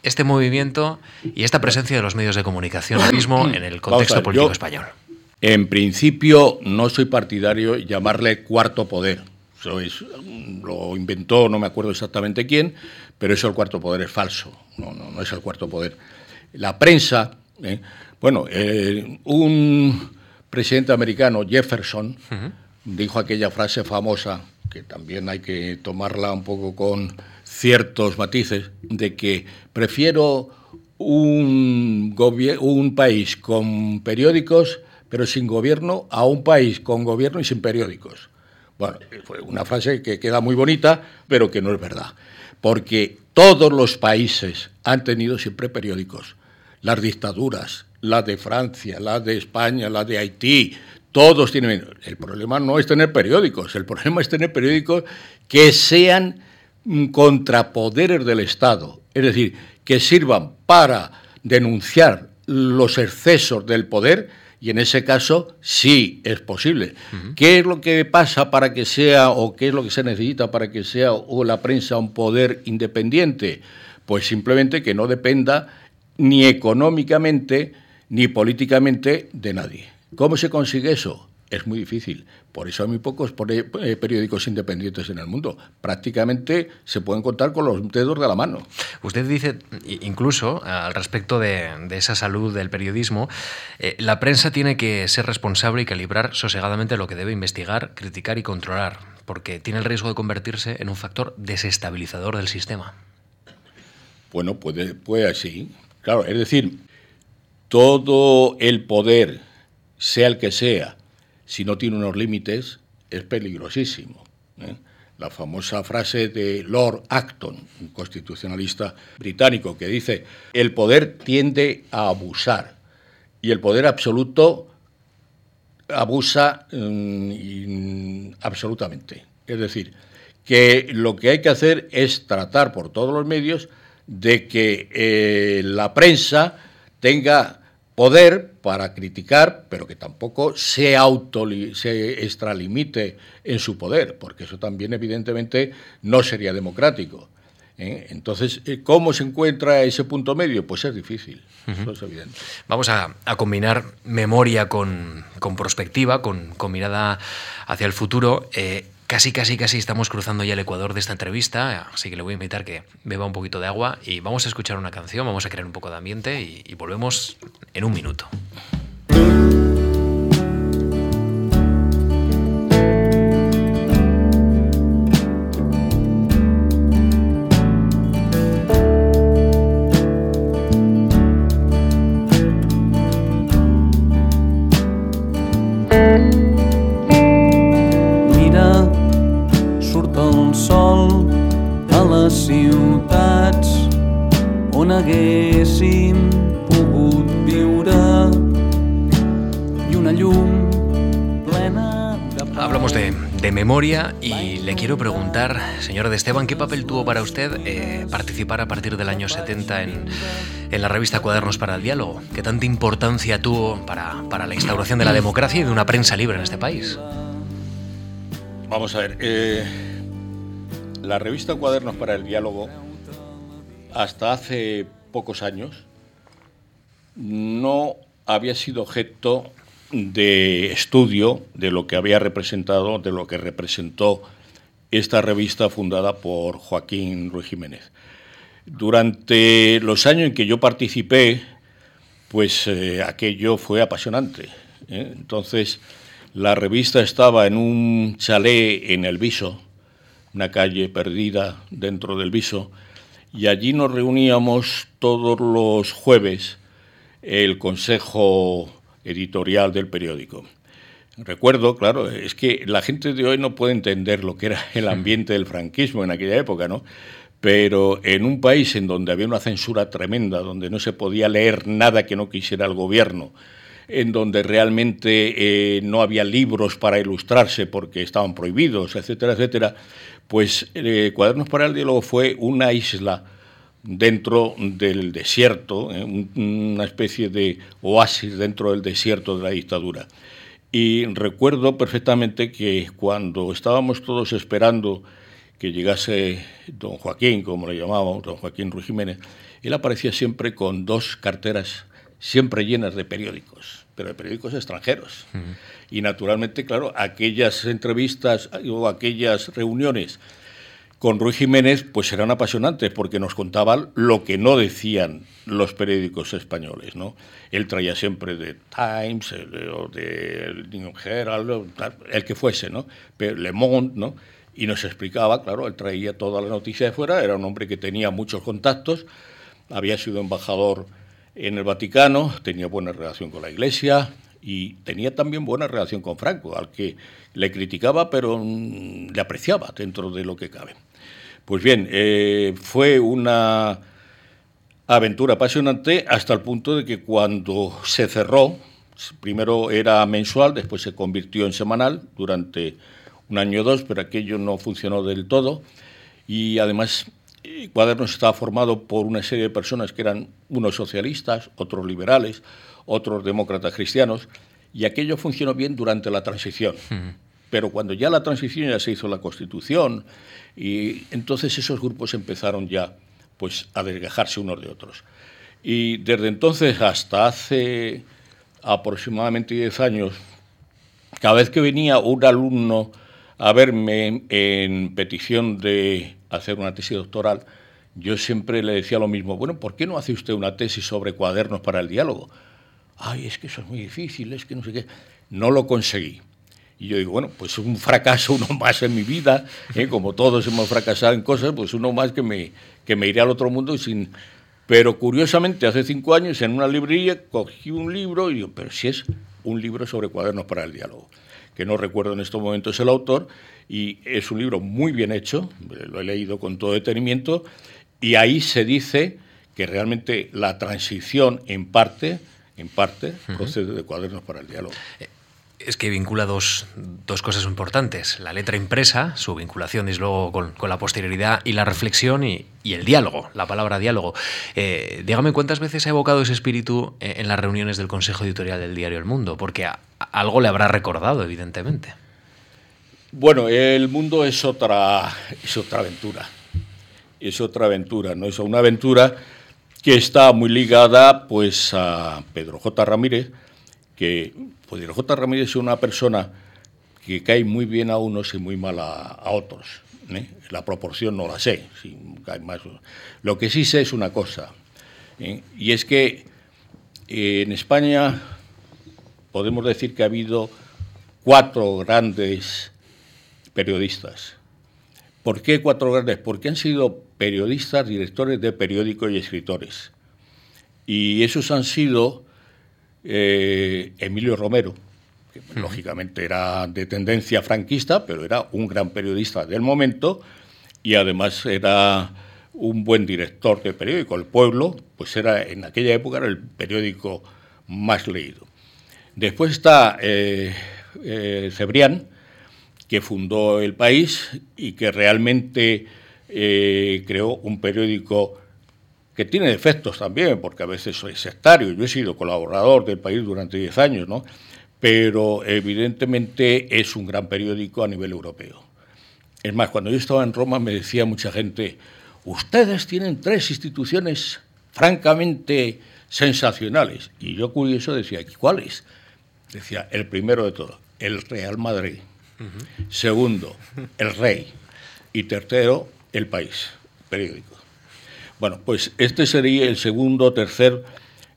Speaker 1: este movimiento y esta presencia de los medios de comunicación mismo en el contexto político español?
Speaker 2: En principio, no soy partidario de llamarle cuarto poder. Eso lo inventó, no me acuerdo exactamente quién, pero eso el cuarto poder es falso. No, no, no es el cuarto poder. La prensa, ¿eh? bueno, eh, un presidente americano, Jefferson, dijo aquella frase famosa, que también hay que tomarla un poco con ciertos matices, de que prefiero un, un país con periódicos pero sin gobierno a un país con gobierno y sin periódicos. Bueno, fue una frase que queda muy bonita, pero que no es verdad, porque todos los países han tenido siempre periódicos. Las dictaduras, la de Francia, la de España, la de Haití, todos tienen... El problema no es tener periódicos, el problema es tener periódicos que sean contrapoderes del Estado, es decir, que sirvan para denunciar los excesos del poder y en ese caso sí es posible. ¿Qué es lo que pasa para que sea o qué es lo que se necesita para que sea o la prensa un poder independiente? Pues simplemente que no dependa ni económicamente ni políticamente de nadie. ¿Cómo se consigue eso? Es muy difícil. Por eso hay muy pocos eh, periódicos independientes en el mundo. Prácticamente se pueden contar con los dedos de la mano.
Speaker 1: Usted dice, incluso al respecto de, esa salud del periodismo, eh, la prensa tiene que ser responsable y calibrar sosegadamente lo que debe investigar, criticar y controlar, porque tiene el riesgo de convertirse en un factor desestabilizador del sistema.
Speaker 2: Bueno, puede, puede así. Claro, es decir, todo el poder, sea el que sea, si no tiene unos límites, es peligrosísimo. ¿eh? La famosa frase de Lord Acton, un constitucionalista británico, que dice, el poder tiende a abusar y el poder absoluto abusa mm, absolutamente. Es decir, que lo que hay que hacer es tratar por todos los medios de que eh, la prensa tenga poder para criticar, pero que tampoco se, auto, se extralimite en su poder, porque eso también evidentemente no sería democrático. ¿eh? Entonces, eh, ¿cómo se encuentra ese punto medio? Pues es difícil, eso es evidente.
Speaker 1: Vamos a, combinar memoria con, con prospectiva, con, con, mirada hacia el futuro. Eh, Casi, casi, casi estamos cruzando ya el ecuador de esta entrevista, así que le voy a invitar que beba un poquito de agua y vamos a escuchar una canción, vamos a crear un poco de ambiente y, volvemos en un minuto. Memoria y le quiero preguntar, señor de Esteban, ¿qué papel tuvo para usted eh, participar a partir del año 70 en, en, la revista Cuadernos para el Diálogo? ¿Qué tanta importancia tuvo para, para, la instauración de la democracia y de una prensa libre en este país?
Speaker 2: Vamos a ver, eh, la revista Cuadernos para el Diálogo, hasta hace pocos años, no había sido objeto de estudio de lo que había representado, de lo que representó esta revista fundada por Joaquín Ruiz Jiménez. Durante los años en que yo participé, pues eh, aquello fue apasionante. ¿eh? Entonces, la revista estaba en un chalet en el Viso, una calle perdida dentro del Viso, y allí nos reuníamos todos los jueves el Consejo editorial del periódico. Recuerdo, claro, es que la gente de hoy no puede entender lo que era el ambiente del franquismo en aquella época, ¿no? Pero en un país en donde había una censura tremenda, donde no se podía leer nada que no quisiera el gobierno, en donde realmente eh, no había libros para ilustrarse porque estaban prohibidos, etcétera, etcétera, pues eh, Cuadernos para el Diálogo fue una isla dentro del desierto, ¿eh? una especie de oasis dentro del desierto de la dictadura. Y recuerdo perfectamente que cuando estábamos todos esperando que llegase don Joaquín, como le llamábamos, don Joaquín Ruiz Jiménez, él aparecía siempre con dos carteras siempre llenas de periódicos, pero de periódicos extranjeros. Y naturalmente, claro, aquellas entrevistas o aquellas reuniones con Ruiz Jiménez pues eran apasionantes porque nos contaban lo que no decían los periódicos españoles, ¿no? Él traía siempre de Times o de New Herald, el que fuese, ¿no? Pero Le Monde, ¿no? Y nos explicaba, claro, él traía toda la noticia de fuera, era un hombre que tenía muchos contactos, había sido embajador en el Vaticano, tenía buena relación con la Iglesia y tenía también buena relación con Franco, al que le criticaba pero mm, le apreciaba dentro de lo que cabe. Pues bien, eh, fue una aventura apasionante hasta el punto de que cuando se cerró, primero era mensual, después se convirtió en semanal durante un año o dos, pero aquello no funcionó del todo. Y además, Cuadernos estaba formado por una serie de personas que eran unos socialistas, otros liberales, otros demócratas cristianos, y aquello funcionó bien durante la transición. Pero cuando ya la transición ya se hizo la Constitución, y entonces esos grupos empezaron ya pues, a desgajarse unos de otros. Y desde entonces hasta hace aproximadamente 10 años, cada vez que venía un alumno a verme en petición de hacer una tesis doctoral, yo siempre le decía lo mismo, bueno, ¿por qué no hace usted una tesis sobre cuadernos para el diálogo? Ay, es que eso es muy difícil, es que no sé qué. No lo conseguí. Y yo digo, bueno, pues un fracaso, uno más en mi vida, ¿eh? como todos hemos fracasado en cosas, pues uno más que me, que me iré al otro mundo sin... Pero curiosamente, hace cinco años en una librería cogí un libro y digo, pero si es un libro sobre cuadernos para el diálogo, que no recuerdo en estos momentos el autor, y es un libro muy bien hecho, lo he leído con todo detenimiento, y ahí se dice que realmente la transición en parte, en parte, procede de cuadernos para el diálogo. Eh,
Speaker 1: es que vincula dos, cosas importantes. La letra impresa, su vinculación, desde luego, con, la posterioridad y la reflexión y, el diálogo, la palabra diálogo. Eh, dígame cuántas veces ha evocado ese espíritu en las reuniones del Consejo Editorial del Diario El Mundo, porque algo le habrá recordado, evidentemente.
Speaker 2: Bueno, el mundo es otra, es otra aventura. Es otra aventura, ¿no? Es una aventura que está muy ligada pues, a Pedro J. Ramírez, que pues J. Ramírez es una persona que cae muy bien a unos y muy mal a, otros. ¿eh? La proporción no la sé, cae más. Lo que sí sé es una cosa, ¿eh? y es que eh, en España podemos decir que ha habido cuatro grandes periodistas. ¿Por qué cuatro grandes? Porque han sido periodistas, directores de periódicos y escritores. Y esos han sido eh, Emilio Romero, que lógicamente era de tendencia franquista, pero era un gran periodista del momento y además era un buen director de periódico. El Pueblo, pues era en aquella época era el periódico más leído. Después está eh, eh, Cebrián, que fundó El País y que realmente creó un periódico que tiene defectos también, porque a veces soy sectario. Yo he sido colaborador del país durante 10 años, ¿no? Pero evidentemente es un gran periódico a nivel europeo. Es más, cuando yo estaba en Roma me decía mucha gente, ustedes tienen tres instituciones francamente sensacionales. Y yo curioso decía, ¿cuáles? Decía, el primero de todos, el Real Madrid. Segundo, el Rey. Y tercero, el País, periódico. Bueno, pues este sería el segundo o tercer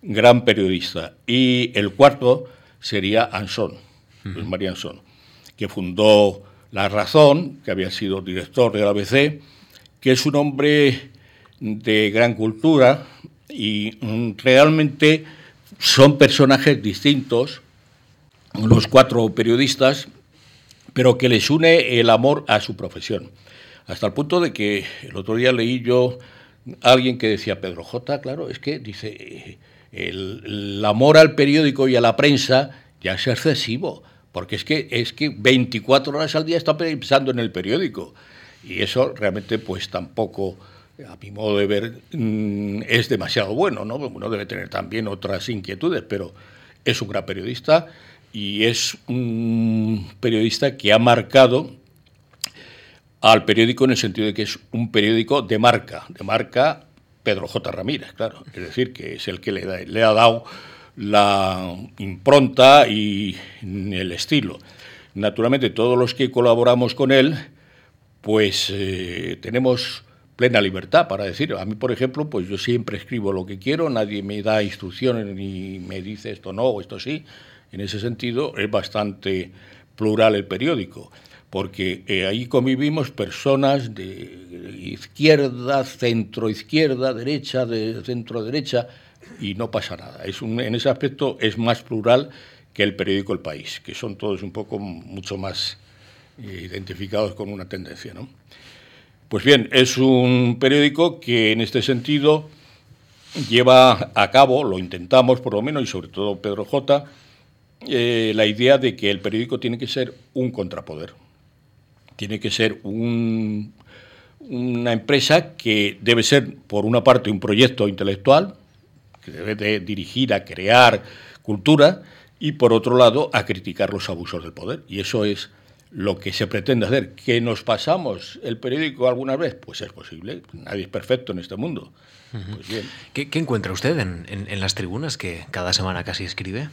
Speaker 2: gran periodista. Y el cuarto sería Anson, Luis María Anson, que fundó La Razón, que había sido director de la ABC, que es un hombre de gran cultura y mm, realmente son personajes distintos, los cuatro periodistas, pero que les une el amor a su profesión. Hasta el punto de que el otro día leí yo alguien que decía, Pedro J, claro, es que dice, el, amor al periódico y a la prensa ya es excesivo, porque es que, es que 24 horas al día está pensando en el periódico. Y eso realmente pues tampoco a mi modo de ver, mm, es demasiado bueno, ¿no? Uno debe tener también otras inquietudes, pero es un gran periodista y es un periodista que ha marcado al periódico en el sentido de que es un periódico de marca, de marca Pedro J. Ramírez, claro, es decir, que es el que le, le ha dado la impronta y el estilo. Naturalmente, todos los que colaboramos con él, pues eh, tenemos plena libertad para decir. A mí, por ejemplo, pues yo siempre escribo lo que quiero, nadie me da instrucciones ni me dice esto no o esto sí. En ese sentido, es bastante plural el periódico, porque eh, ahí convivimos personas de izquierda, centro izquierda, derecha, de centro derecha, y no pasa nada. En ese aspecto es más plural que el periódico El País, que son todos un poco mucho más eh, identificados con una tendencia. ¿no? Pues bien, es un periódico que en este sentido lleva a cabo, lo intentamos por lo menos, y sobre todo Pedro J., eh, la idea de que el periódico tiene que ser un contrapoder, tiene que ser un, una empresa que debe ser, por una parte, un proyecto intelectual, que debe de dirigir a crear cultura, y por otro lado, a criticar los abusos del poder. Y eso es lo que se pretende hacer. ¿Que nos pasamos el periódico alguna vez? Pues es posible. Nadie es perfecto en este mundo. pues bien.
Speaker 1: ¿Qué, encuentra usted en, las tribunas que cada semana casi escribe?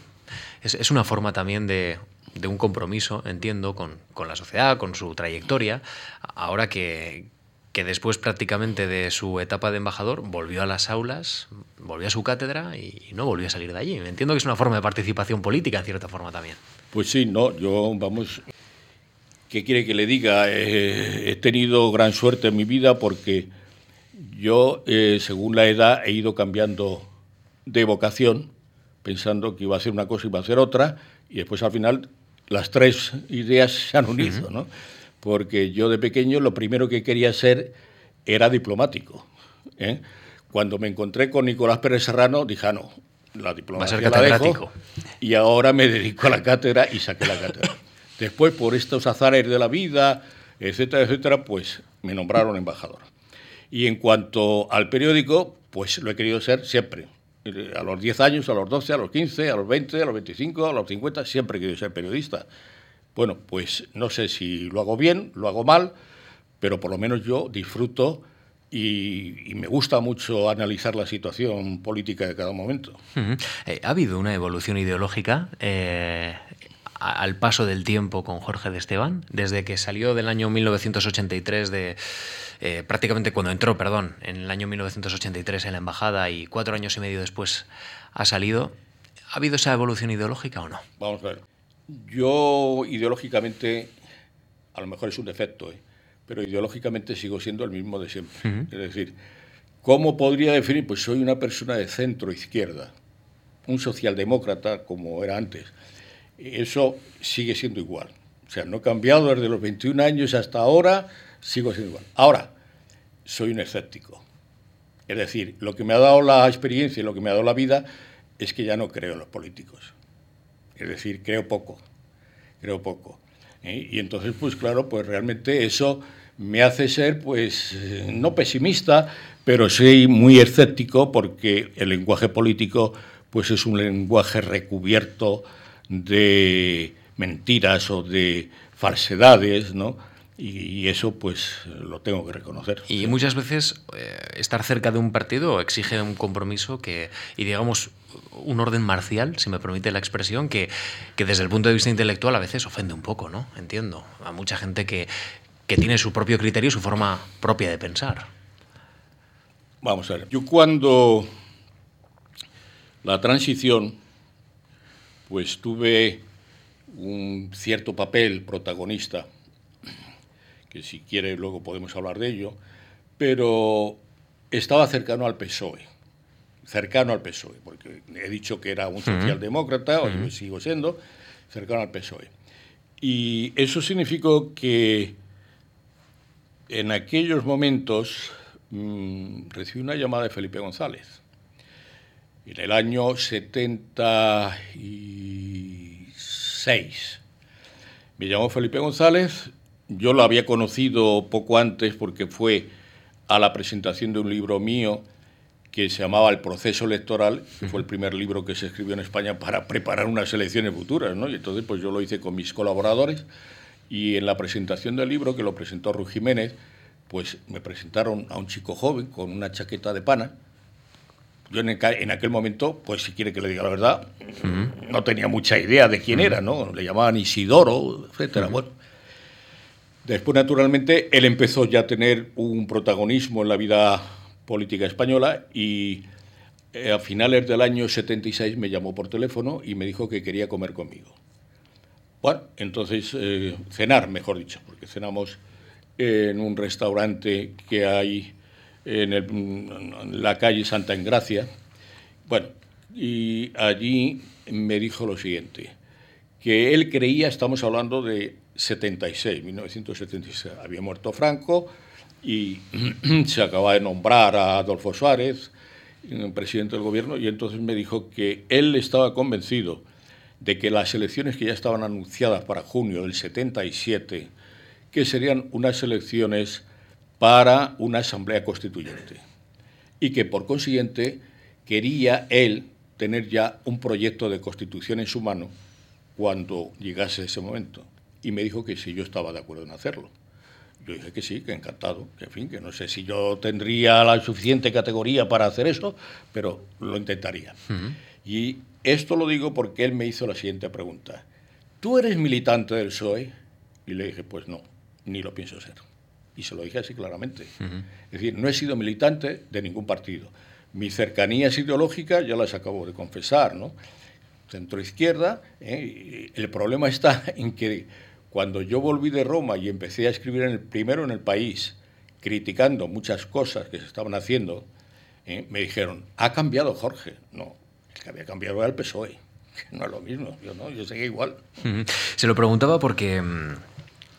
Speaker 1: Es, una forma también de, un compromiso, entiendo, con, con, la sociedad, con su trayectoria, ahora que, que después prácticamente de su etapa de embajador volvió a las aulas, volvió a su cátedra y no volvió a salir de allí. Entiendo que es una forma de participación política, en cierta forma también.
Speaker 2: Pues sí, no, yo, vamos, ¿qué quiere que le diga? Eh, he tenido gran suerte en mi vida porque yo, eh, según la edad, he ido cambiando de vocación, pensando que iba a ser una cosa y iba a ser otra, y después al final las tres ideas se han unido, ¿no? porque yo de pequeño lo primero que quería ser era diplomático. ¿eh? Cuando me encontré con Nicolás Pérez Serrano, dije, ah, no, la diplomacia la dejo, y ahora me dedico a la cátedra y saqué la cátedra. Después, por estos azares de la vida, etcétera, etcétera, pues me nombraron embajador. Y en cuanto al periódico, pues lo he querido ser siempre. A los 10 años, a los 12, a los 15, a los 20, a los 25, a los 50, siempre he ser periodista. Bueno, pues no sé si lo hago bien, lo hago mal, pero por lo menos yo disfruto y, me gusta mucho analizar la situación política de cada momento.
Speaker 1: Eh, ¿Ha habido una evolución ideológica eh, al paso del tiempo con Jorge de Esteban? Desde que salió del año 1983 de... Eh, prácticamente cuando entró, perdón, en el año 1983 en la embajada y cuatro años y medio después ha salido, ¿ha habido esa evolución ideológica o no?
Speaker 2: Vamos a ver. Yo ideológicamente, a lo mejor es un defecto, ¿eh? pero ideológicamente sigo siendo el mismo de siempre. Es decir, ¿cómo podría definir? Pues soy una persona de centro izquierda, un socialdemócrata como era antes. Eso sigue siendo igual. O sea, no he cambiado desde los 21 años hasta ahora, sigo siendo igual. Ahora, soy un escéptico. Es decir, lo que me ha dado la experiencia y lo que me ha dado la vida es que ya no creo en los políticos. Es decir, creo poco, creo poco. ¿eh? Y entonces, pues claro, pues realmente eso me hace ser, pues, no pesimista, pero sí muy escéptico porque el lenguaje político, pues es un lenguaje recubierto de mentiras o de falsedades, ¿no? Y eso pues lo tengo que reconocer.
Speaker 1: Y muchas veces eh, estar cerca de un partido exige un compromiso que, y digamos, un orden marcial, si me permite la expresión, que, que desde el punto de vista intelectual a veces ofende un poco, ¿no? Entiendo. A mucha gente que, que tiene su propio criterio, su forma propia de pensar.
Speaker 2: Vamos a ver, yo cuando la transición, pues tuve un cierto papel protagonista que si quiere luego podemos hablar de ello, pero estaba cercano al PSOE, cercano al PSOE, porque he dicho que era un socialdemócrata, o yo sigo siendo, cercano al PSOE. Y eso significó que en aquellos momentos mm, recibí una llamada de Felipe González. En el año 76 me llamó Felipe González yo lo había conocido poco antes porque fue a la presentación de un libro mío que se llamaba El proceso electoral, que fue el primer libro que se escribió en España para preparar unas elecciones futuras, ¿no? Y entonces pues yo lo hice con mis colaboradores y en la presentación del libro, que lo presentó Ruy Jiménez, pues me presentaron a un chico joven con una chaqueta de pana. Yo en, aquel momento, pues si quiere que le diga la verdad, no tenía mucha idea de quién era, ¿no? Le llamaban Isidoro, etcétera. Bueno, después naturalmente él empezó ya a tener un protagonismo en la vida política española y eh, a finales del año 76 me llamó por teléfono y me dijo que quería comer conmigo. Bueno, entonces eh, cenar, mejor dicho, porque cenamos en un restaurante que hay en, la calle Santa Engracia. Bueno, y allí me dijo lo siguiente, que él creía, estamos hablando de 76, 1976, había muerto Franco y se acaba de nombrar a Adolfo Suárez, presidente del gobierno, y entonces me dijo que él estaba convencido de que las elecciones que ya estaban anunciadas para junio del 77 que serían unas elecciones para una asamblea constituyente y que por consiguiente quería él tener ya un proyecto de constitución en su mano cuando llegase ese momento. Y me dijo que si yo estaba de acuerdo en hacerlo. Yo dije que sí, que encantado, que en fin, que no sé si yo tendría la suficiente categoría para hacer eso, pero lo intentaría. Y esto lo digo porque él me hizo la siguiente pregunta. ¿Tú eres militante del PSOE? Y le dije, pues no ni lo pienso ser. Y se lo dije así claramente. Es decir, no he sido militante de ningún partido. Mis cercanías ideológicas ya las acabo de confesar, ¿no? Centro izquierda. ¿eh? El problema está en que cuando yo volví de Roma y empecé a escribir en el, primero en el país, criticando muchas cosas que se estaban haciendo, ¿eh? me dijeron, ha cambiado Jorge. No, el que había cambiado era el PSOE. No es lo mismo, yo no, yo seguía igual.
Speaker 1: Se lo preguntaba porque mm,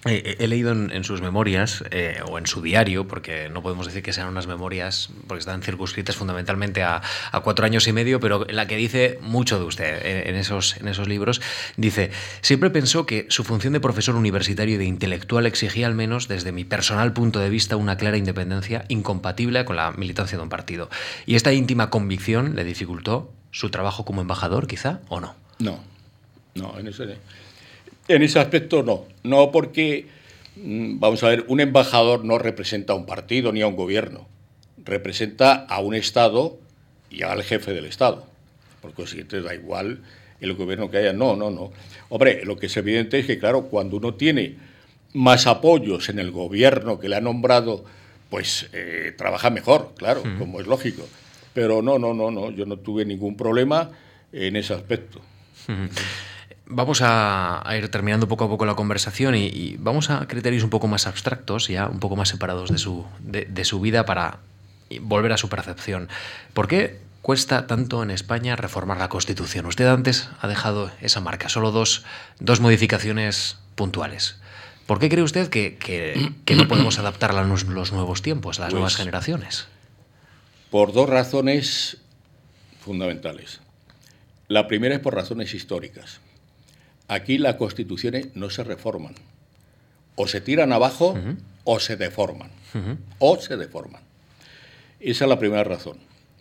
Speaker 1: He, leído en, sus memorias eh, o en su diario, porque no podemos decir que sean unas memorias, porque están circunscritas fundamentalmente a, cuatro años y medio, pero la que dice mucho de usted en, esos, en esos libros, dice, siempre pensó que su función de profesor universitario y de intelectual exigía al menos, desde mi personal punto de vista, una clara independencia incompatible con la militancia de un partido. ¿Y esta íntima convicción le dificultó su trabajo como embajador, quizá, o no?
Speaker 2: No, no, en ese en ese aspecto no, no porque, mm, vamos a ver, un embajador no representa a un partido ni a un gobierno, representa a un Estado y al jefe del Estado. Por consiguiente, da igual el gobierno que haya. No, no, no. Hombre, lo que es evidente es que, claro, cuando uno tiene más apoyos en el gobierno que le ha nombrado, pues eh, trabaja mejor, claro, como es lógico. Pero no, no, no, no, yo no tuve ningún problema en ese aspecto.
Speaker 1: Vamos a, ir terminando poco a poco la conversación y, vamos a criterios un poco más abstractos, ya un poco más separados de su, de, su vida para volver a su percepción. ¿Por qué cuesta tanto en España reformar la Constitución? Usted antes ha dejado esa marca, solo dos, dos modificaciones puntuales. ¿Por qué cree usted que, no podemos adaptarla a los, nuevos tiempos, a las nuevas pues generaciones?
Speaker 2: Por dos razones fundamentales. La primera es por razones históricas. Aquí las constituciones no se reforman. O se tiran abajo o se deforman. O se deforman. Esa es la primera razón.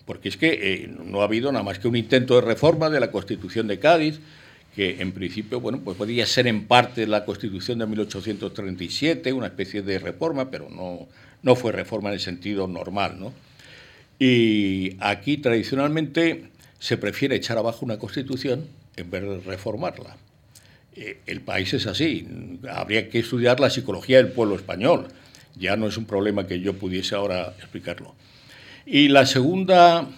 Speaker 2: Porque es que eh, no ha habido nada más que un intento de reforma de la Constitución de Cádiz, que en principio, bueno, pues podría ser en parte la Constitución de 1837, una especie de reforma, pero no, no fue reforma en el sentido normal, ¿no? Y aquí tradicionalmente se prefiere echar abajo una Constitución en vez de reformarla. Eh, el país es así. Habría que estudiar la psicología del pueblo español. Ya no es un problema que yo pudiese ahora explicarlo. Y la segunda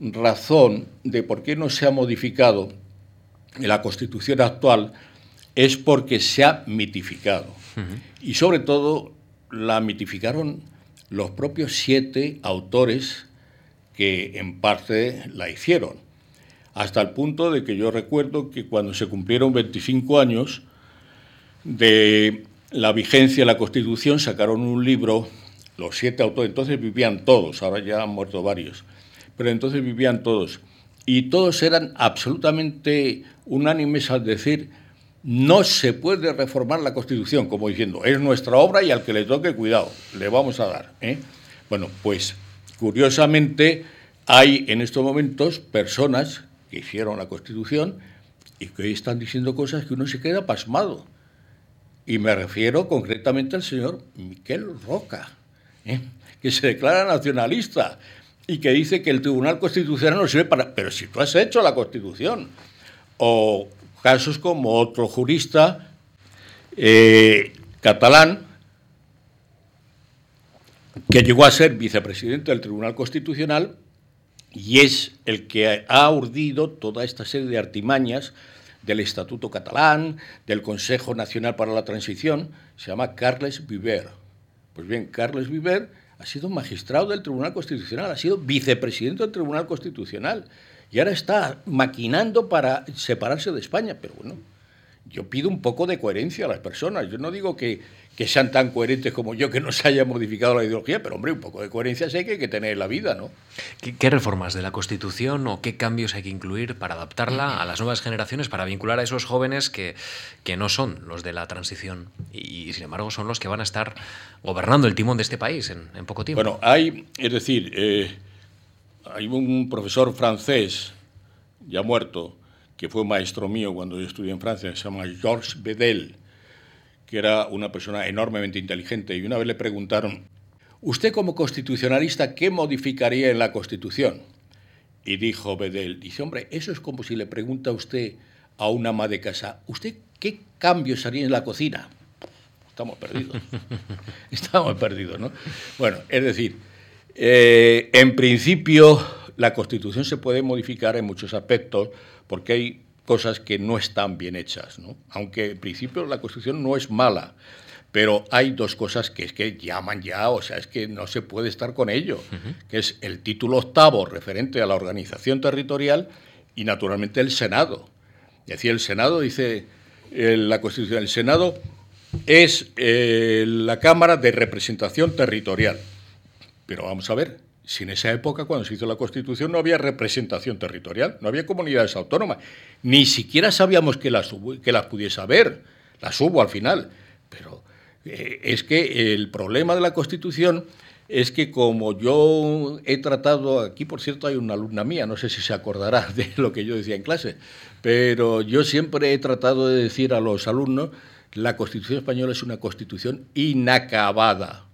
Speaker 2: razón de por qué no se ha modificado la constitución actual es porque se ha mitificado. Y sobre todo la mitificaron los propios siete autores que en parte la hicieron hasta el punto de que yo recuerdo que cuando se cumplieron 25 años de la vigencia de la Constitución, sacaron un libro, los siete autores, entonces vivían todos, ahora ya han muerto varios, pero entonces vivían todos, y todos eran absolutamente unánimes al decir, no se puede reformar la Constitución, como diciendo, es nuestra obra y al que le toque, cuidado, le vamos a dar. ¿eh? Bueno, pues curiosamente hay en estos momentos personas que hicieron la Constitución y que hoy están diciendo cosas que uno se queda pasmado. Y me refiero concretamente al señor Miquel Roca, ¿eh? que se declara nacionalista y que dice que el Tribunal Constitucional no sirve para... Pero si tú has hecho la Constitución. O casos como otro jurista eh, catalán que llegó a ser vicepresidente del Tribunal Constitucional y es el que ha urdido toda esta serie de artimañas del Estatuto catalán, del Consejo Nacional para la Transición, se llama Carles Viver. Pues bien, Carles Viver ha sido magistrado del Tribunal Constitucional, ha sido vicepresidente del Tribunal Constitucional y ahora está maquinando para separarse de España. Pero bueno, yo pido un poco de coherencia a las personas. Yo no digo que, que sean tan coherentes como yo, que no se haya modificado la ideología, pero hombre, un poco de coherencia sí que hay que tener en la vida, ¿no?
Speaker 1: ¿Qué, reformas de la Constitución o qué cambios hay que incluir para adaptarla a las nuevas generaciones, para vincular a esos jóvenes que, que no son los de la transición y, sin embargo, son los que van a estar gobernando el timón de este país en, en poco tiempo?
Speaker 2: Bueno, hay, es decir, eh, hay un profesor francés ya muerto, que fue maestro mío cuando yo estudié en Francia, se llama Georges Bedel, que era una persona enormemente inteligente, y una vez le preguntaron, ¿usted como constitucionalista qué modificaría en la Constitución? Y dijo Bedel, dice, hombre, eso es como si le pregunta a usted a una ama de casa, ¿usted qué cambios haría en la cocina? Estamos perdidos. Estamos perdidos, ¿no? Bueno, es decir, eh, en principio la Constitución se puede modificar en muchos aspectos porque hay cosas que no están bien hechas, ¿no? aunque en principio la Constitución no es mala, pero hay dos cosas que es que llaman ya, o sea, es que no se puede estar con ello, que es el título octavo referente a la organización territorial y naturalmente el Senado. Es decir, el Senado dice, eh, la Constitución, el Senado es eh, la Cámara de Representación Territorial. Pero vamos a ver, si en esa época, cuando se hizo la Constitución, no había representación territorial, no había comunidades autónomas, ni siquiera sabíamos que las, que las pudiese haber, las hubo al final. Pero eh, es que el problema de la Constitución es que como yo he tratado, aquí por cierto hay una alumna mía, no sé si se acordará de lo que yo decía en clase, pero yo siempre he tratado de decir a los alumnos, la Constitución española es una Constitución inacabada.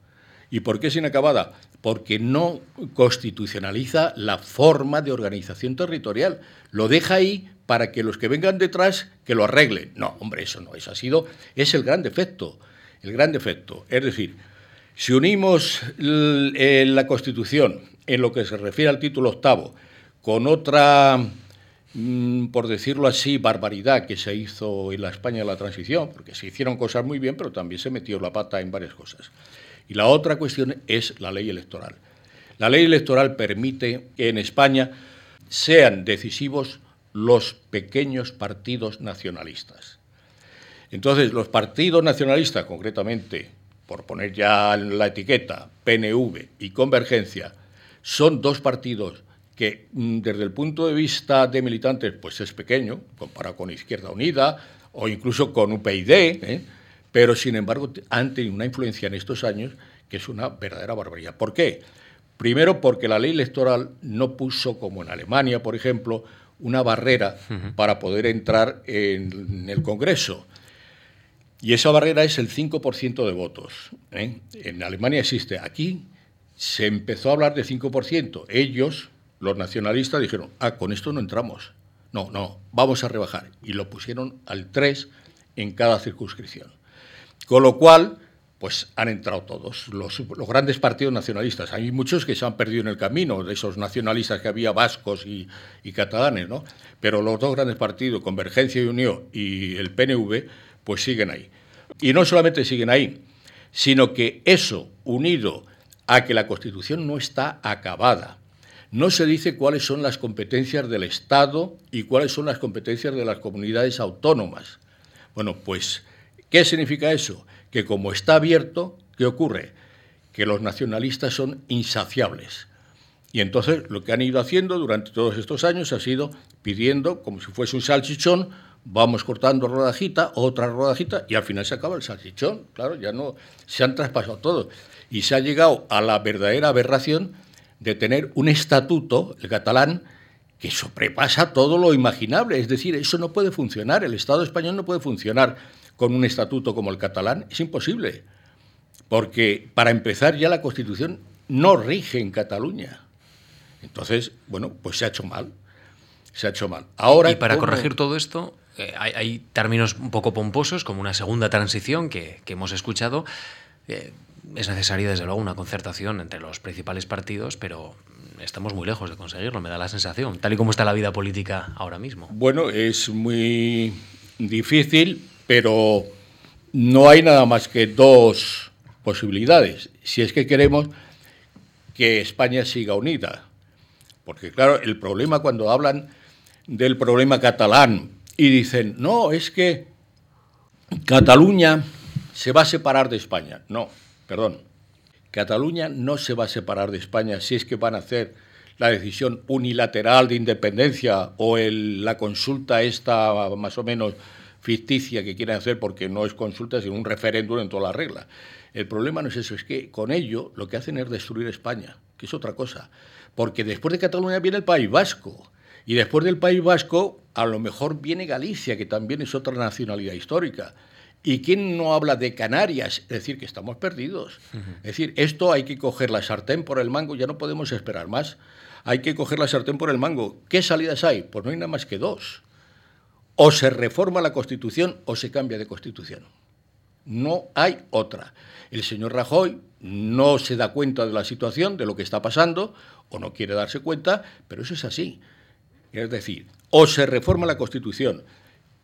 Speaker 2: ¿Y por qué es inacabada? Porque no constitucionaliza la forma de organización territorial. Lo deja ahí para que los que vengan detrás que lo arreglen. No, hombre, eso no, eso ha sido, es el gran defecto, el gran defecto. Es decir, si unimos la Constitución en lo que se refiere al título octavo con otra, mm, por decirlo así, barbaridad que se hizo en la España de la transición, porque se hicieron cosas muy bien, pero también se metió la pata en varias cosas. Y la otra cuestión es la ley electoral. La ley electoral permite que en España sean decisivos los pequeños partidos nacionalistas. Entonces, los partidos nacionalistas, concretamente, por poner ya la etiqueta, PNV y Convergencia, son dos partidos que mm, desde el punto de vista de militantes pues es pequeño, comparado con Izquierda Unida o incluso con UPyD. Pero sin embargo han tenido una influencia en estos años que es una verdadera barbaridad. ¿Por qué? Primero porque la ley electoral no puso, como en Alemania, por ejemplo, una barrera para poder entrar en, el Congreso. Y esa barrera es el 5% de votos. ¿eh? En Alemania existe. Aquí se empezó a hablar de 5%. Ellos, los nacionalistas, dijeron, ah, con esto no entramos. No, no, vamos a rebajar. Y lo pusieron al 3 en cada circunscripción. Con lo cual, pues han entrado todos, los, grandes partidos nacionalistas. Hay muchos que se han perdido en el camino, de esos nacionalistas que había vascos y, catalanes, ¿no? Pero los dos grandes partidos, Convergencia y Unión y el PNV, pues siguen ahí. Y no solamente siguen ahí, sino que eso, unido a que la Constitución no está acabada, no se dice cuáles son las competencias del Estado y cuáles son las competencias de las comunidades autónomas. Bueno, pues ¿Qué significa eso? Que como está abierto, ¿qué ocurre? Que los nacionalistas son insaciables. Y entonces lo que han ido haciendo durante todos estos años ha sido pidiendo, como si fuese un salchichón, vamos cortando rodajita, otra rodajita, y al final se acaba el salchichón. Claro, ya no, se han traspasado todo. Y se ha llegado a la verdadera aberración de tener un estatuto, el catalán, que sobrepasa todo lo imaginable. Es decir, eso no puede funcionar. El Estado español no puede funcionar con un estatuto como el catalán. Es imposible. Porque, para empezar, ya la Constitución no rige en Cataluña. Entonces, bueno, pues se ha hecho mal. Se ha hecho mal. Ahora,
Speaker 1: y para corregir todo esto, eh, hay, términos un poco pomposos, como una segunda transición que, hemos escuchado. Eh, es necesaria, desde luego, una concertación entre los principales partidos, pero estamos muy lejos de conseguirlo, me da la sensación, tal y como está la vida política ahora mismo.
Speaker 2: Bueno, es muy difícil, pero no hay nada más que dos posibilidades. Si es que queremos que España siga unida. Porque claro, el problema cuando hablan del problema catalán y dicen, no, es que Cataluña se va a separar de España. No, perdón. Cataluña no se va a separar de España si es que van a hacer la decisión unilateral de independencia o la consulta esta más o menos ficticia que quieren hacer porque no es consulta sino un referéndum en toda la regla. El problema no es eso, es que con ello lo que hacen es destruir España, que es otra cosa. Porque después de Cataluña viene el País Vasco. Y después del País Vasco, a lo mejor viene Galicia, que también es otra nacionalidad histórica. ¿Y quién no habla de Canarias? Es decir, que estamos perdidos. Es decir, esto hay que coger la sartén por el mango, ya no podemos esperar más. Hay que coger la sartén por el mango. ¿Qué salidas hay? Pues no hay nada más que dos. O se reforma la Constitución o se cambia de Constitución. No hay otra. El señor Rajoy no se da cuenta de la situación, de lo que está pasando, o no quiere darse cuenta, pero eso es así. Es decir, o se reforma la Constitución,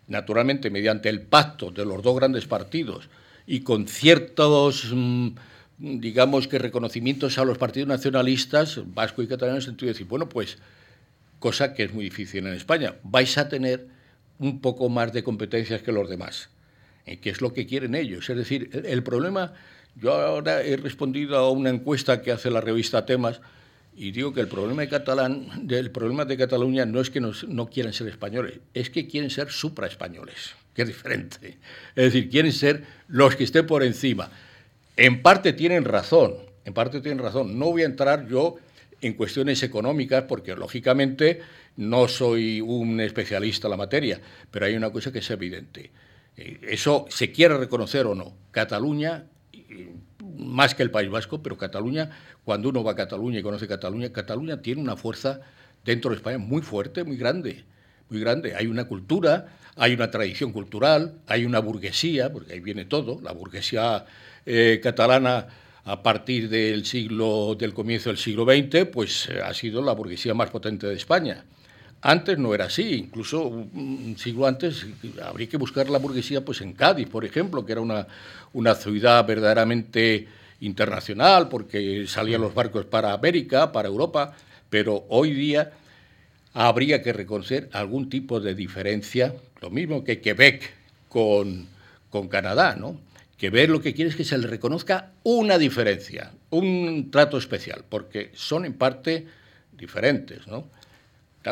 Speaker 2: naturalmente mediante el pacto de los dos grandes partidos y con ciertos, mm, digamos que reconocimientos a los partidos nacionalistas, vasco y catalán, en el sentido de decir, bueno, pues, cosa que es muy difícil en España, vais a tener un poco más de competencias que los demás, que es lo que quieren ellos. Es decir, el problema, yo ahora he respondido a una encuesta que hace la revista Temas, y digo que el problema de, Catalán, del problema de Cataluña no es que no quieran ser españoles, es que quieren ser supraespañoles, que es diferente. Es decir, quieren ser los que estén por encima. En parte tienen razón, en parte tienen razón. No voy a entrar yo en cuestiones económicas porque lógicamente no soy un especialista en la materia, pero hay una cosa que es evidente. Eh, eso se quiere reconocer o no. Cataluña más que el País Vasco, pero Cataluña, cuando uno va a Cataluña y conoce Cataluña, Cataluña tiene una fuerza dentro de España muy fuerte, muy grande, muy grande. Hay una cultura, hay una tradición cultural, hay una burguesía, porque ahí viene todo, la burguesía eh, catalana a partir del siglo, del comienzo del siglo XX, pues eh, ha sido la burguesía más potente de España. Antes no era así, incluso un siglo antes habría que buscar la burguesía pues en Cádiz, por ejemplo, que era una, una ciudad verdaderamente internacional, porque salían los barcos para América, para Europa, pero hoy día habría que reconocer algún tipo de diferencia, lo mismo que Quebec con, con Canadá, ¿no? Quebec lo que quiere es que se le reconozca una diferencia, un trato especial, porque son en parte diferentes, ¿no?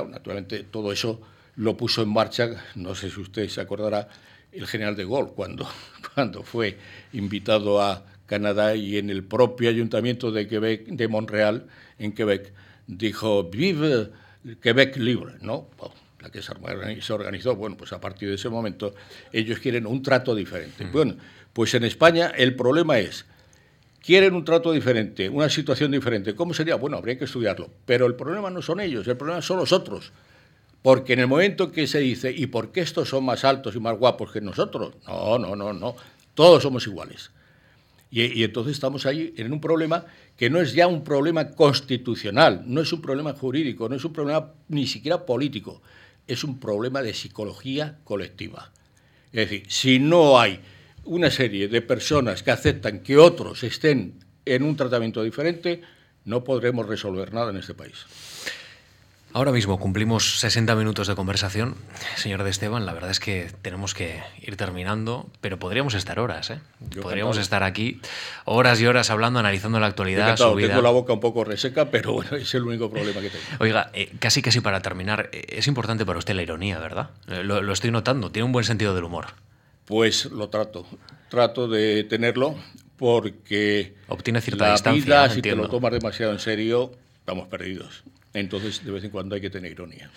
Speaker 2: Naturalmente todo eso lo puso en marcha, no sé si usted se acordará, el general de Gaulle cuando, cuando fue invitado a Canadá y en el propio ayuntamiento de Quebec, de Montreal, en Quebec, dijo Vive Quebec libre, ¿no? la que se organizó, bueno, pues a partir de ese momento ellos quieren un trato diferente. Bueno, pues en España el problema es quieren un trato diferente, una situación diferente. ¿Cómo sería? Bueno, habría que estudiarlo. Pero el problema no son ellos, el problema son los otros. Porque en el momento que se dice, ¿y por qué estos son más altos y más guapos que nosotros? No, no, no, no. Todos somos iguales. Y, entonces estamos ahí en un problema que no es ya un problema constitucional, no es un problema jurídico, no es un problema ni siquiera político, es un problema de psicología colectiva. Es decir, si no hay una serie de personas que aceptan que otros estén en un tratamiento diferente, no podremos resolver nada en este país.
Speaker 1: Ahora mismo cumplimos 60 minutos de conversación. Señor de Esteban, la verdad es que tenemos que ir terminando, pero podríamos estar horas, ¿eh? podríamos estar aquí horas y horas hablando, analizando la actualidad.
Speaker 2: Su vida. Tengo la boca un poco reseca, pero bueno, es el único problema que tengo.
Speaker 1: Oiga, eh, casi casi para terminar, eh, es importante para usted la ironía, ¿verdad? Lo, lo estoy notando, tiene un buen sentido del humor.
Speaker 2: Pues lo trato, trato de tenerlo porque
Speaker 1: obtiene cierta
Speaker 2: la
Speaker 1: distancia.
Speaker 2: Vida, si te lo tomas demasiado en serio, estamos perdidos. Entonces, de vez en cuando hay que tener ironía.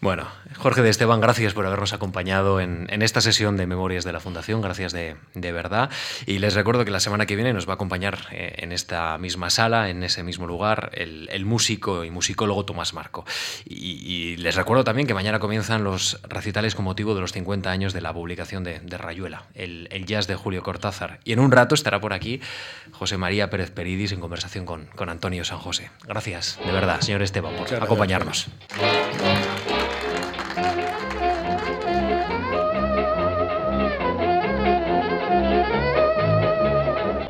Speaker 1: Bueno, Jorge de Esteban, gracias por habernos acompañado en, esta sesión de Memorias de la Fundación, gracias de, verdad. Y les recuerdo que la semana que viene nos va a acompañar eh, en esta misma sala, en ese mismo lugar, el, músico y musicólogo Tomás Marco. Y, les recuerdo también que mañana comienzan los recitales con motivo de los 50 años de la publicación de, Rayuela, el, jazz de Julio Cortázar. Y en un rato estará por aquí José María Pérez Peridis en conversación con, con Antonio San José. Gracias, de verdad, señor Esteban por acompañarnos.